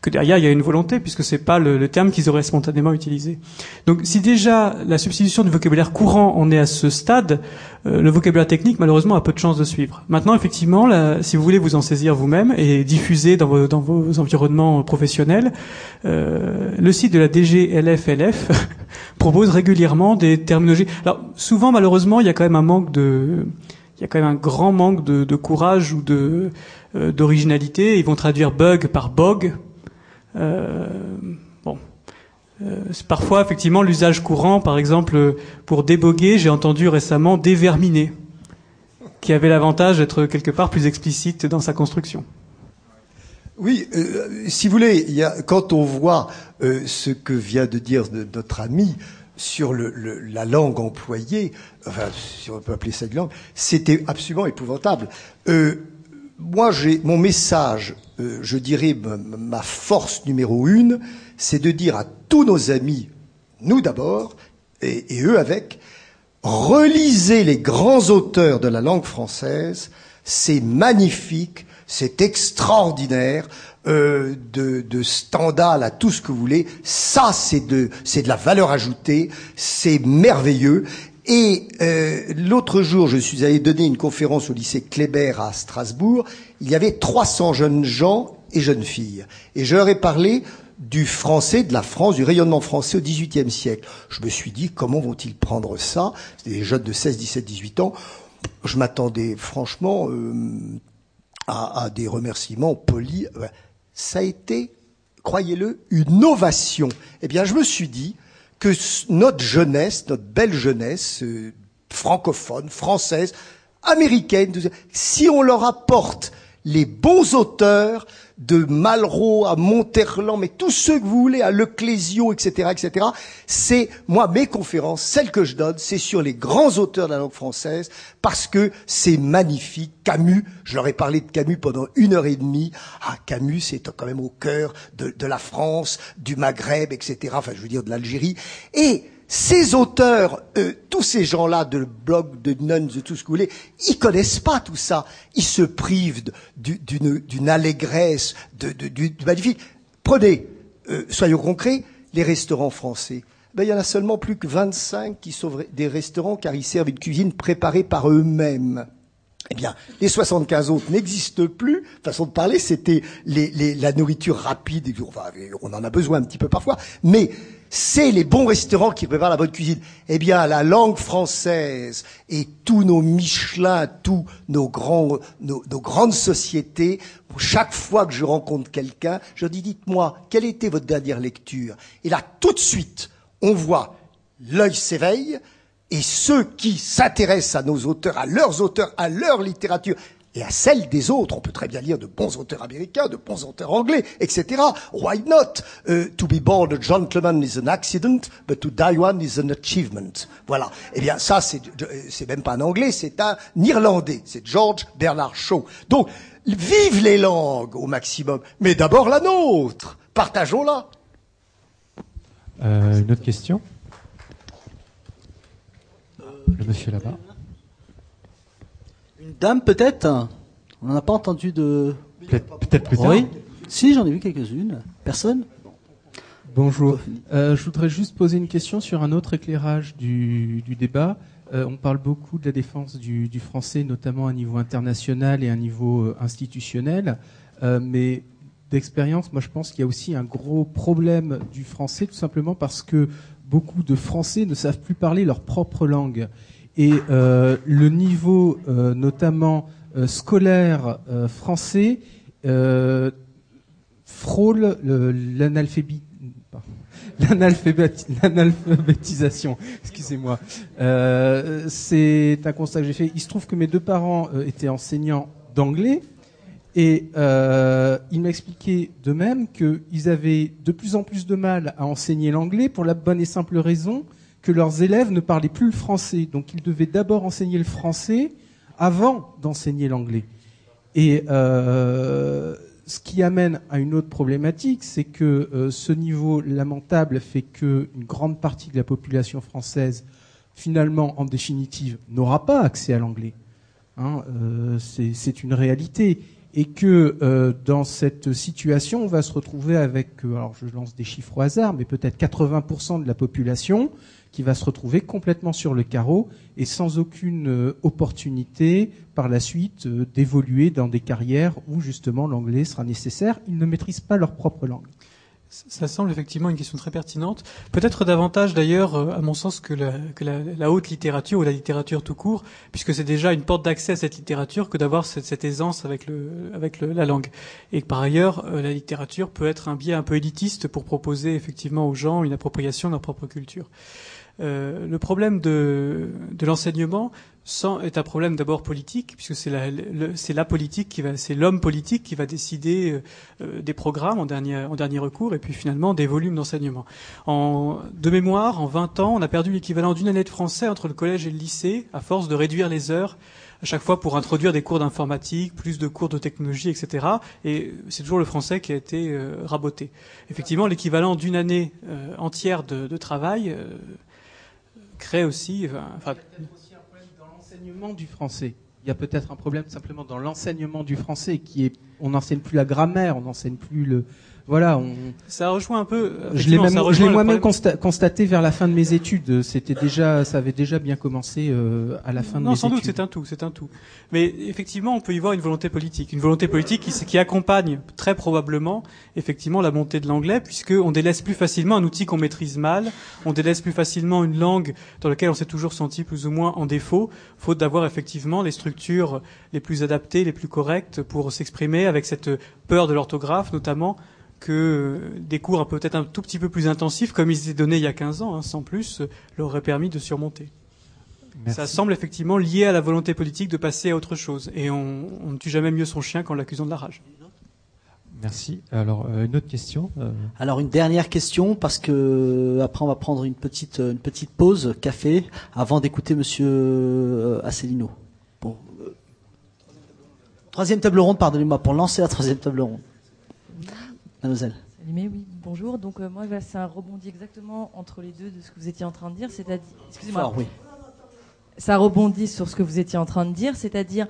que derrière il y a une volonté puisque c'est pas le, terme qu'ils auraient spontanément utilisé. Donc si déjà la substitution du vocabulaire courant en est à ce stade, euh, le vocabulaire technique malheureusement a peu de chances de suivre. Maintenant effectivement, si vous voulez vous en saisir vous-même et diffuser dans vos, environnements professionnels, euh, le site de la DGLFLF propose régulièrement des terminologies. Alors souvent malheureusement il y a quand même un manque de il y a quand même un grand manque de, courage ou de euh, d'originalité. Ils vont traduire bug par bog bon. Euh, parfois, effectivement, l'usage courant, par exemple, pour déboguer, j'ai entendu récemment déverminer, qui avait l'avantage d'être quelque part plus explicite dans sa construction. Oui, euh, si vous voulez, quand on voit euh, ce que vient de dire notre ami sur la langue employée, enfin, si on peut appeler ça une langue, c'était absolument épouvantable. Euh, moi, j'ai mon message, euh, je dirais ma force numéro une, c'est de dire à tous nos amis, nous d'abord, et, eux avec, relisez les grands auteurs de la langue française, c'est magnifique, c'est extraordinaire, euh, de, de Stendhal à tout ce que vous voulez, ça c'est de, c'est de la valeur ajoutée, c'est merveilleux, et euh, l'autre jour, je suis allé donner une conférence au lycée Kléber à Strasbourg. Il y avait 300 jeunes gens et jeunes filles. Et je leur ai parlé du français, de la France, du rayonnement français au XVIIIe siècle. Je me suis dit, comment vont-ils prendre ça? C'était des jeunes de 16, 17, 18 ans. Je m'attendais franchement euh, à, à, des remerciements polis. Ça a été, croyez-le, une ovation. Eh bien, je me suis dit, que notre jeunesse, notre belle jeunesse euh, francophone, française, américaine, si on leur apporte les bons auteurs de Malraux à Monterland, mais tous ceux que vous voulez, à Leclésio, etc., etc. C'est, moi, mes conférences, celles que je donne, c'est sur les grands auteurs de la langue française, parce que c'est magnifique. Camus, je leur ai parlé de Camus pendant une heure et demie. Ah, Camus, c'est quand même au cœur de, de la France, du Maghreb, etc., enfin, je veux dire, de l'Algérie. Et, ces auteurs, tous ces gens-là de blog, de nuns, de tout ce que vous voulez, ils connaissent pas tout ça. Ils se privent d'une allégresse, de, du, magnifique. Prenez, euh, soyons concrets, les restaurants français. Ben, il y en a seulement plus que 25 qui sont des restaurants car ils servent une cuisine préparée par eux-mêmes. Eh bien, les 75 autres n'existent plus. Façon de parler, c'était les, les, la nourriture rapide. Enfin, on en a besoin un petit peu parfois, mais c'est les bons restaurants qui préparent la bonne cuisine. Eh bien, la langue française et tous nos Michelin, tous nos, grands, nos, grandes sociétés, chaque fois que je rencontre quelqu'un, je dis, dites-moi, quelle était votre dernière lecture? Et là, tout de suite, on voit l'œil s'éveille, et ceux qui s'intéressent à nos auteurs, à leurs auteurs, à leur littérature, et à celle des autres. On peut très bien lire de bons auteurs américains, de bons auteurs anglais, etc. Why not? Uh, to be born a gentleman is an accident, but to die one is an achievement. Voilà. Eh bien, ça, c'est, c'est même pas un anglais, c'est un irlandais. C'est George Bernard Shaw. Donc, vive les langues au maximum, mais d'abord la nôtre. Partageons-la. Euh, une autre question? Le monsieur là-bas. Une dame peut-être? On n'en a pas entendu de... Peut-être plus tard. Oui. Si, j'en ai vu quelques-unes. Personne? Bonjour. Euh, je voudrais juste poser une question sur un autre éclairage du, débat. Euh, on parle beaucoup de la défense du, français, notamment à niveau international et à niveau euh, institutionnel. mais d'expérience, moi je pense qu'il y a aussi un gros problème du français, tout simplement parce que beaucoup de Français ne savent plus parler leur propre langue. Et euh, le niveau, euh, notamment euh, scolaire français, frôle l'analphabétisation. Excusez-moi. c'est un constat que j'ai fait. Il se trouve que mes deux parents étaient enseignants d'anglais. Et ils m'expliquaient de même qu'ils avaient de plus en plus de mal à enseigner l'anglais pour la bonne et simple raison que leurs élèves ne parlaient plus le français. Donc ils devaient d'abord enseigner le français avant d'enseigner l'anglais. Et euh, ce qui amène à une autre problématique, c'est que euh, ce niveau lamentable fait qu'une grande partie de la population française, finalement, en définitive, n'aura pas accès à l'anglais. Hein, euh, c'est une réalité. Et que dans cette situation, on va se retrouver avec, alors je lance des chiffres au hasard, mais peut-être 80% de la population qui va se retrouver complètement sur le carreau et sans aucune euh, opportunité par la suite euh, d'évoluer dans des carrières où justement l'anglais sera nécessaire. Ils ne maîtrisent pas leur propre langue. Ça semble effectivement une question très pertinente. Peut-être davantage d'ailleurs, euh, à mon sens, que, la, haute littérature ou la littérature tout court, puisque c'est déjà une porte d'accès à cette littérature que d'avoir cette, aisance avec, la langue. Et par ailleurs, la littérature peut être un biais un peu élitiste pour proposer effectivement aux gens une appropriation de leur propre culture. Euh, le problème de, de l'enseignement est un problème d'abord politique, puisque c'est la, la, politique qui va, c'est l'homme politique qui va décider euh, euh, des programmes en dernier, en dernier recours, et puis finalement des volumes d'enseignement. En, de mémoire, en 20 ans, on a perdu l'équivalent d'une année de français entre le collège et le lycée, à force de réduire les heures à chaque fois pour introduire des cours d'informatique, plus de cours de technologie, etc. Et c'est toujours le français qui a été raboté. Effectivement, l'équivalent d'une année entière de, de travail crée aussi. Enfin, il y a peut-être aussi un problème dans l'enseignement du français. Il y a peut-être un problème simplement dans l'enseignement du français qui est, on n'enseigne plus la grammaire, on n'enseigne plus le, voilà, on... ça rejoint un peu. Je l'ai moi-même constaté vers la fin de mes études. C'était déjà, ça avait déjà bien commencé euh, à la fin de mes études. Non, sans doute, c'est un tout, c'est un tout. Mais effectivement, on peut y voir une volonté politique, une volonté politique qui, qui accompagne très probablement effectivement la montée de l'anglais, puisque on délaisse plus facilement un outil qu'on maîtrise mal, on délaisse plus facilement une langue dans laquelle on s'est toujours senti plus ou moins en défaut, faute d'avoir effectivement les structures les plus adaptées, les plus correctes pour s'exprimer avec cette peur de l'orthographe notamment que des cours peut-être un tout petit peu plus intensifs, comme ils étaient donnés il y a 15 ans, hein, sans plus, leur auraient permis de surmonter. Ça semble effectivement lié à la volonté politique de passer à autre chose. Et on, on ne tue jamais mieux son chien qu'en l'accusant de la rage. Merci. Alors, euh, une autre question euh, Alors une dernière question parce que euh, après on va prendre une petite une petite pause café avant d'écouter Monsieur euh, Asselineau. Bon, euh, troisième table ronde, pardonnez-moi, pour lancer la troisième table ronde. Mademoiselle. Allumé, oui, bonjour. Donc euh, moi, bah, c'est un rebondit exactement entre les deux de ce que vous étiez en train de dire, c'est-à-dire, excusez-moi, oui. ça rebondit sur ce que vous étiez en train de dire, c'est-à-dire,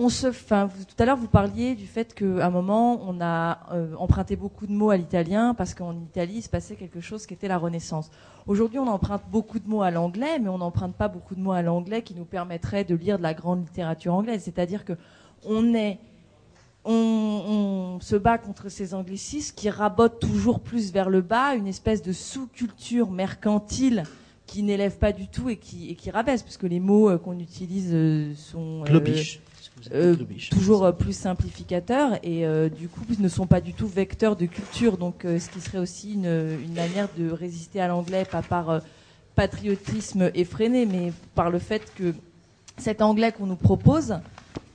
on se, vous- tout à l'heure vous parliez du fait qu'à un moment on a euh, emprunté beaucoup de mots à l'italien parce qu'en Italie il se passait quelque chose qui était la Renaissance. Aujourd'hui on emprunte beaucoup de mots à l'anglais, mais on n'emprunte pas beaucoup de mots à l'anglais qui nous permettraient de lire de la grande littérature anglaise. C'est-à-dire que on est on, on se bat contre ces anglicismes qui rabotent toujours plus vers le bas, une espèce de sous-culture mercantile qui n'élève pas du tout et qui, et qui rabaisse, puisque les mots euh, qu'on utilise euh, sont euh, toujours plus simplificateurs et du coup ne sont pas du tout vecteurs de culture. Donc ce qui serait aussi une, une manière de résister à l'anglais, pas par patriotisme effréné, mais par le fait que cet anglais qu'on nous propose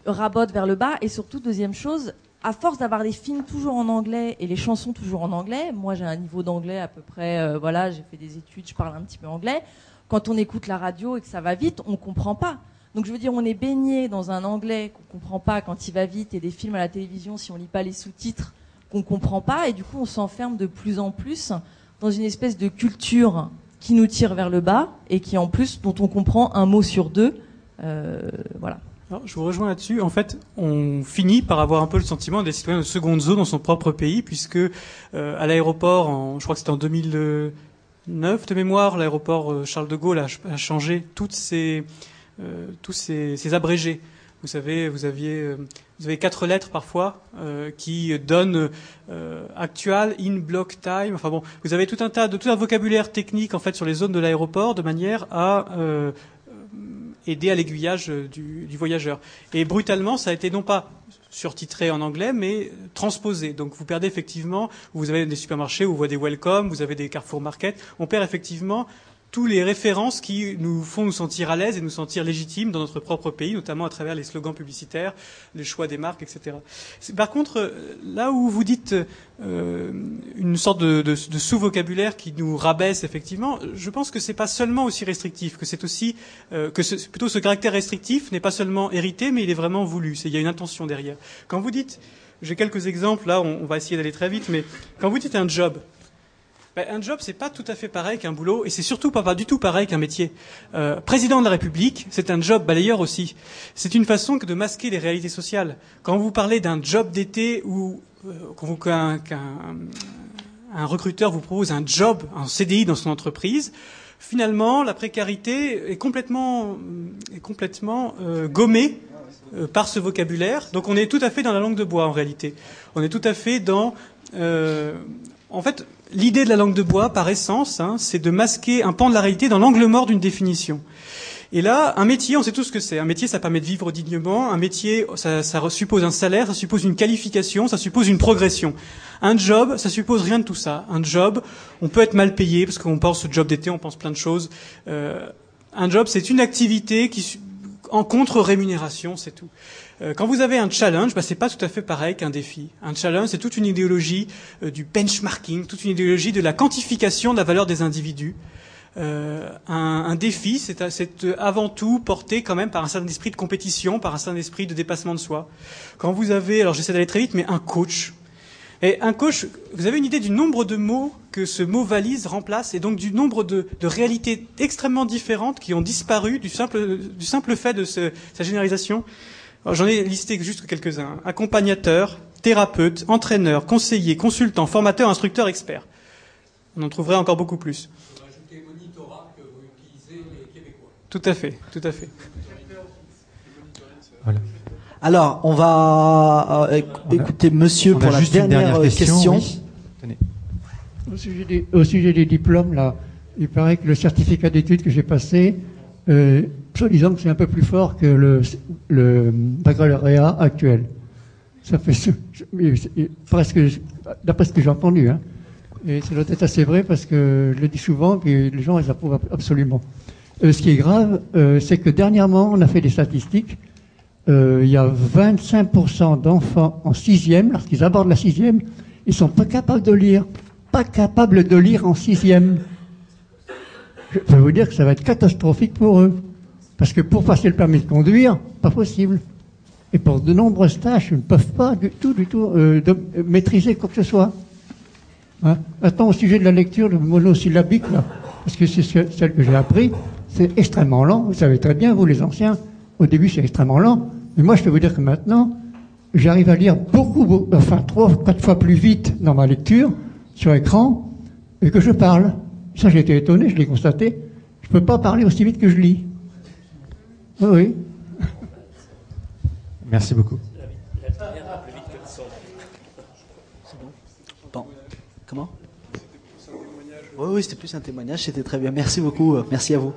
rabote vers le bas. Et surtout, deuxième chose, à force d'avoir les films toujours en anglais et les chansons toujours en anglais, moi j'ai un niveau d'anglais à peu près, euh, voilà, j'ai fait des études, je parle un petit peu anglais. Quand on écoute la radio et que ça va vite, on comprend pas. Donc je veux dire, on est baigné dans un anglais qu'on comprend pas quand il va vite et des films à la télévision, si on lit pas les sous-titres, qu'on comprend pas. Et du coup, on s'enferme de plus en plus dans une espèce de culture qui nous tire vers le bas et qui en plus, dont on comprend un mot sur deux. Euh, voilà. Je vous rejoins là-dessus. En fait, on finit par avoir un peu le sentiment des citoyens de seconde zone dans son propre pays, puisque euh, à l'aéroport, je crois que c'était en 2009 de mémoire, l'aéroport euh, Charles de Gaulle a, ch- a changé toutes ces, euh, tous ces, abrégés. Vous savez, vous aviez, vous avez quatre lettres parfois qui donnent actual, in, block, time. Enfin bon, vous avez tout un tas de tout un vocabulaire technique en fait sur les zones de l'aéroport de manière à aider à l'aiguillage euh, du, voyageur. Et brutalement, ça a été non pas surtitré en anglais, mais transposé. Donc vous perdez effectivement, vous avez des supermarchés où vous voyez des welcome, vous avez des Carrefour Market, on perd effectivement tous les références qui nous font nous sentir à l'aise et nous sentir légitimes dans notre propre pays, notamment à travers les slogans publicitaires, les choix des marques, etc. Par contre, euh, là où vous dites euh, une sorte de, sous-vocabulaire qui nous rabaisse effectivement, je pense que c'est pas seulement aussi restrictif, que c'est aussi euh, que ce, plutôt ce caractère restrictif n'est pas seulement hérité, mais il est vraiment voulu. Il y a une intention derrière. Quand vous dites, j'ai quelques exemples là, on va essayer d'aller très vite, mais quand vous dites un job, ben, un job, c'est pas tout à fait pareil qu'un boulot, et c'est surtout pas, pas du tout pareil qu'un métier. Euh, président de la République, c'est un job balayeur aussi. C'est une façon que de masquer les réalités sociales. Quand vous parlez d'un job d'été ou euh, qu'un qu'un- un recruteur vous propose un job, un CDI dans son entreprise, finalement, la précarité est complètement, est complètement euh, gommée euh, par ce vocabulaire. Donc on est tout à fait dans la langue de bois en réalité. On est tout à fait dans... euh, en fait, l'idée de la langue de bois, par essence, hein, c'est de masquer un pan de la réalité dans l'angle mort d'une définition. Et là, un métier, on sait tout ce que c'est. Un métier, ça permet de vivre dignement. Un métier, ça, suppose un salaire, ça suppose une qualification, ça suppose une progression. Un job, ça suppose rien de tout ça. Un job, on peut être mal payé parce qu'on pense au job d'été, on pense plein de choses. Euh, un job, c'est une activité qui en contre-rémunération, c'est tout. Euh, Quand vous avez un challenge, bah, c'est pas tout à fait pareil qu'un défi. Un challenge, c'est toute une idéologie euh, du benchmarking, toute une idéologie de la quantification de la valeur des individus. Euh, un, un défi, c'est euh, avant tout porté quand même par un certain esprit de compétition, par un certain esprit de dépassement de soi. Quand vous avez, alors j'essaie d'aller très vite, mais un coach. Et un coach, vous avez une idée du nombre de mots que ce mot valise remplace, et donc du nombre de, de réalités extrêmement différentes qui ont disparu du simple, du simple fait de ce- sa généralisation. J'en ai listé juste quelques-uns. Accompagnateur, thérapeute, entraîneur, conseiller, consultant, formateur, instructeur, expert. On en trouverait encore beaucoup plus. Tout à fait, tout à fait. Alors, on va euh, éc- écouter Monsieur on a pour la juste une dernière, dernière question, oui. Tenez. Au sujet, des, au sujet des diplômes, là, il paraît que le certificat d'études que j'ai passé, euh, soi-disant que c'est un peu plus fort que le, le baccalauréat actuel. Ça fait presque, d'après ce que j'ai entendu, hein. Et ça doit être assez vrai parce que je le dis souvent, puis les gens, ils approuvent ab- absolument. Euh, ce qui est grave, euh, c'est que dernièrement, on a fait des statistiques. Euh, il y a 25% d'enfants en sixième, lorsqu'ils abordent la sixième, ils sont pas capables de lire. Pas capables de lire en sixième. Je peux vous dire que ça va être catastrophique pour eux. Parce que pour passer le permis de conduire, pas possible. Et pour de nombreuses tâches, ils ne peuvent pas du tout, du tout euh, de- euh, maîtriser quoi que ce soit. Hein? Maintenant, au sujet de la lecture, le monosyllabique, là, parce que c'est ce- celle que j'ai appris, c'est extrêmement lent. Vous savez très bien, vous les anciens, au début c'est extrêmement lent. Mais moi, je peux vous dire que maintenant, j'arrive à lire beaucoup, beaucoup- enfin trois, quatre fois plus vite dans ma lecture sur écran et que je parle. Ça, j'ai été étonné, je l'ai constaté. Je peux pas parler aussi vite que je lis. Oui, oui. Merci beaucoup. Bon. Comment? Oui, oui, c'était plus un témoignage, c'était très bien. Merci beaucoup, euh, merci à vous.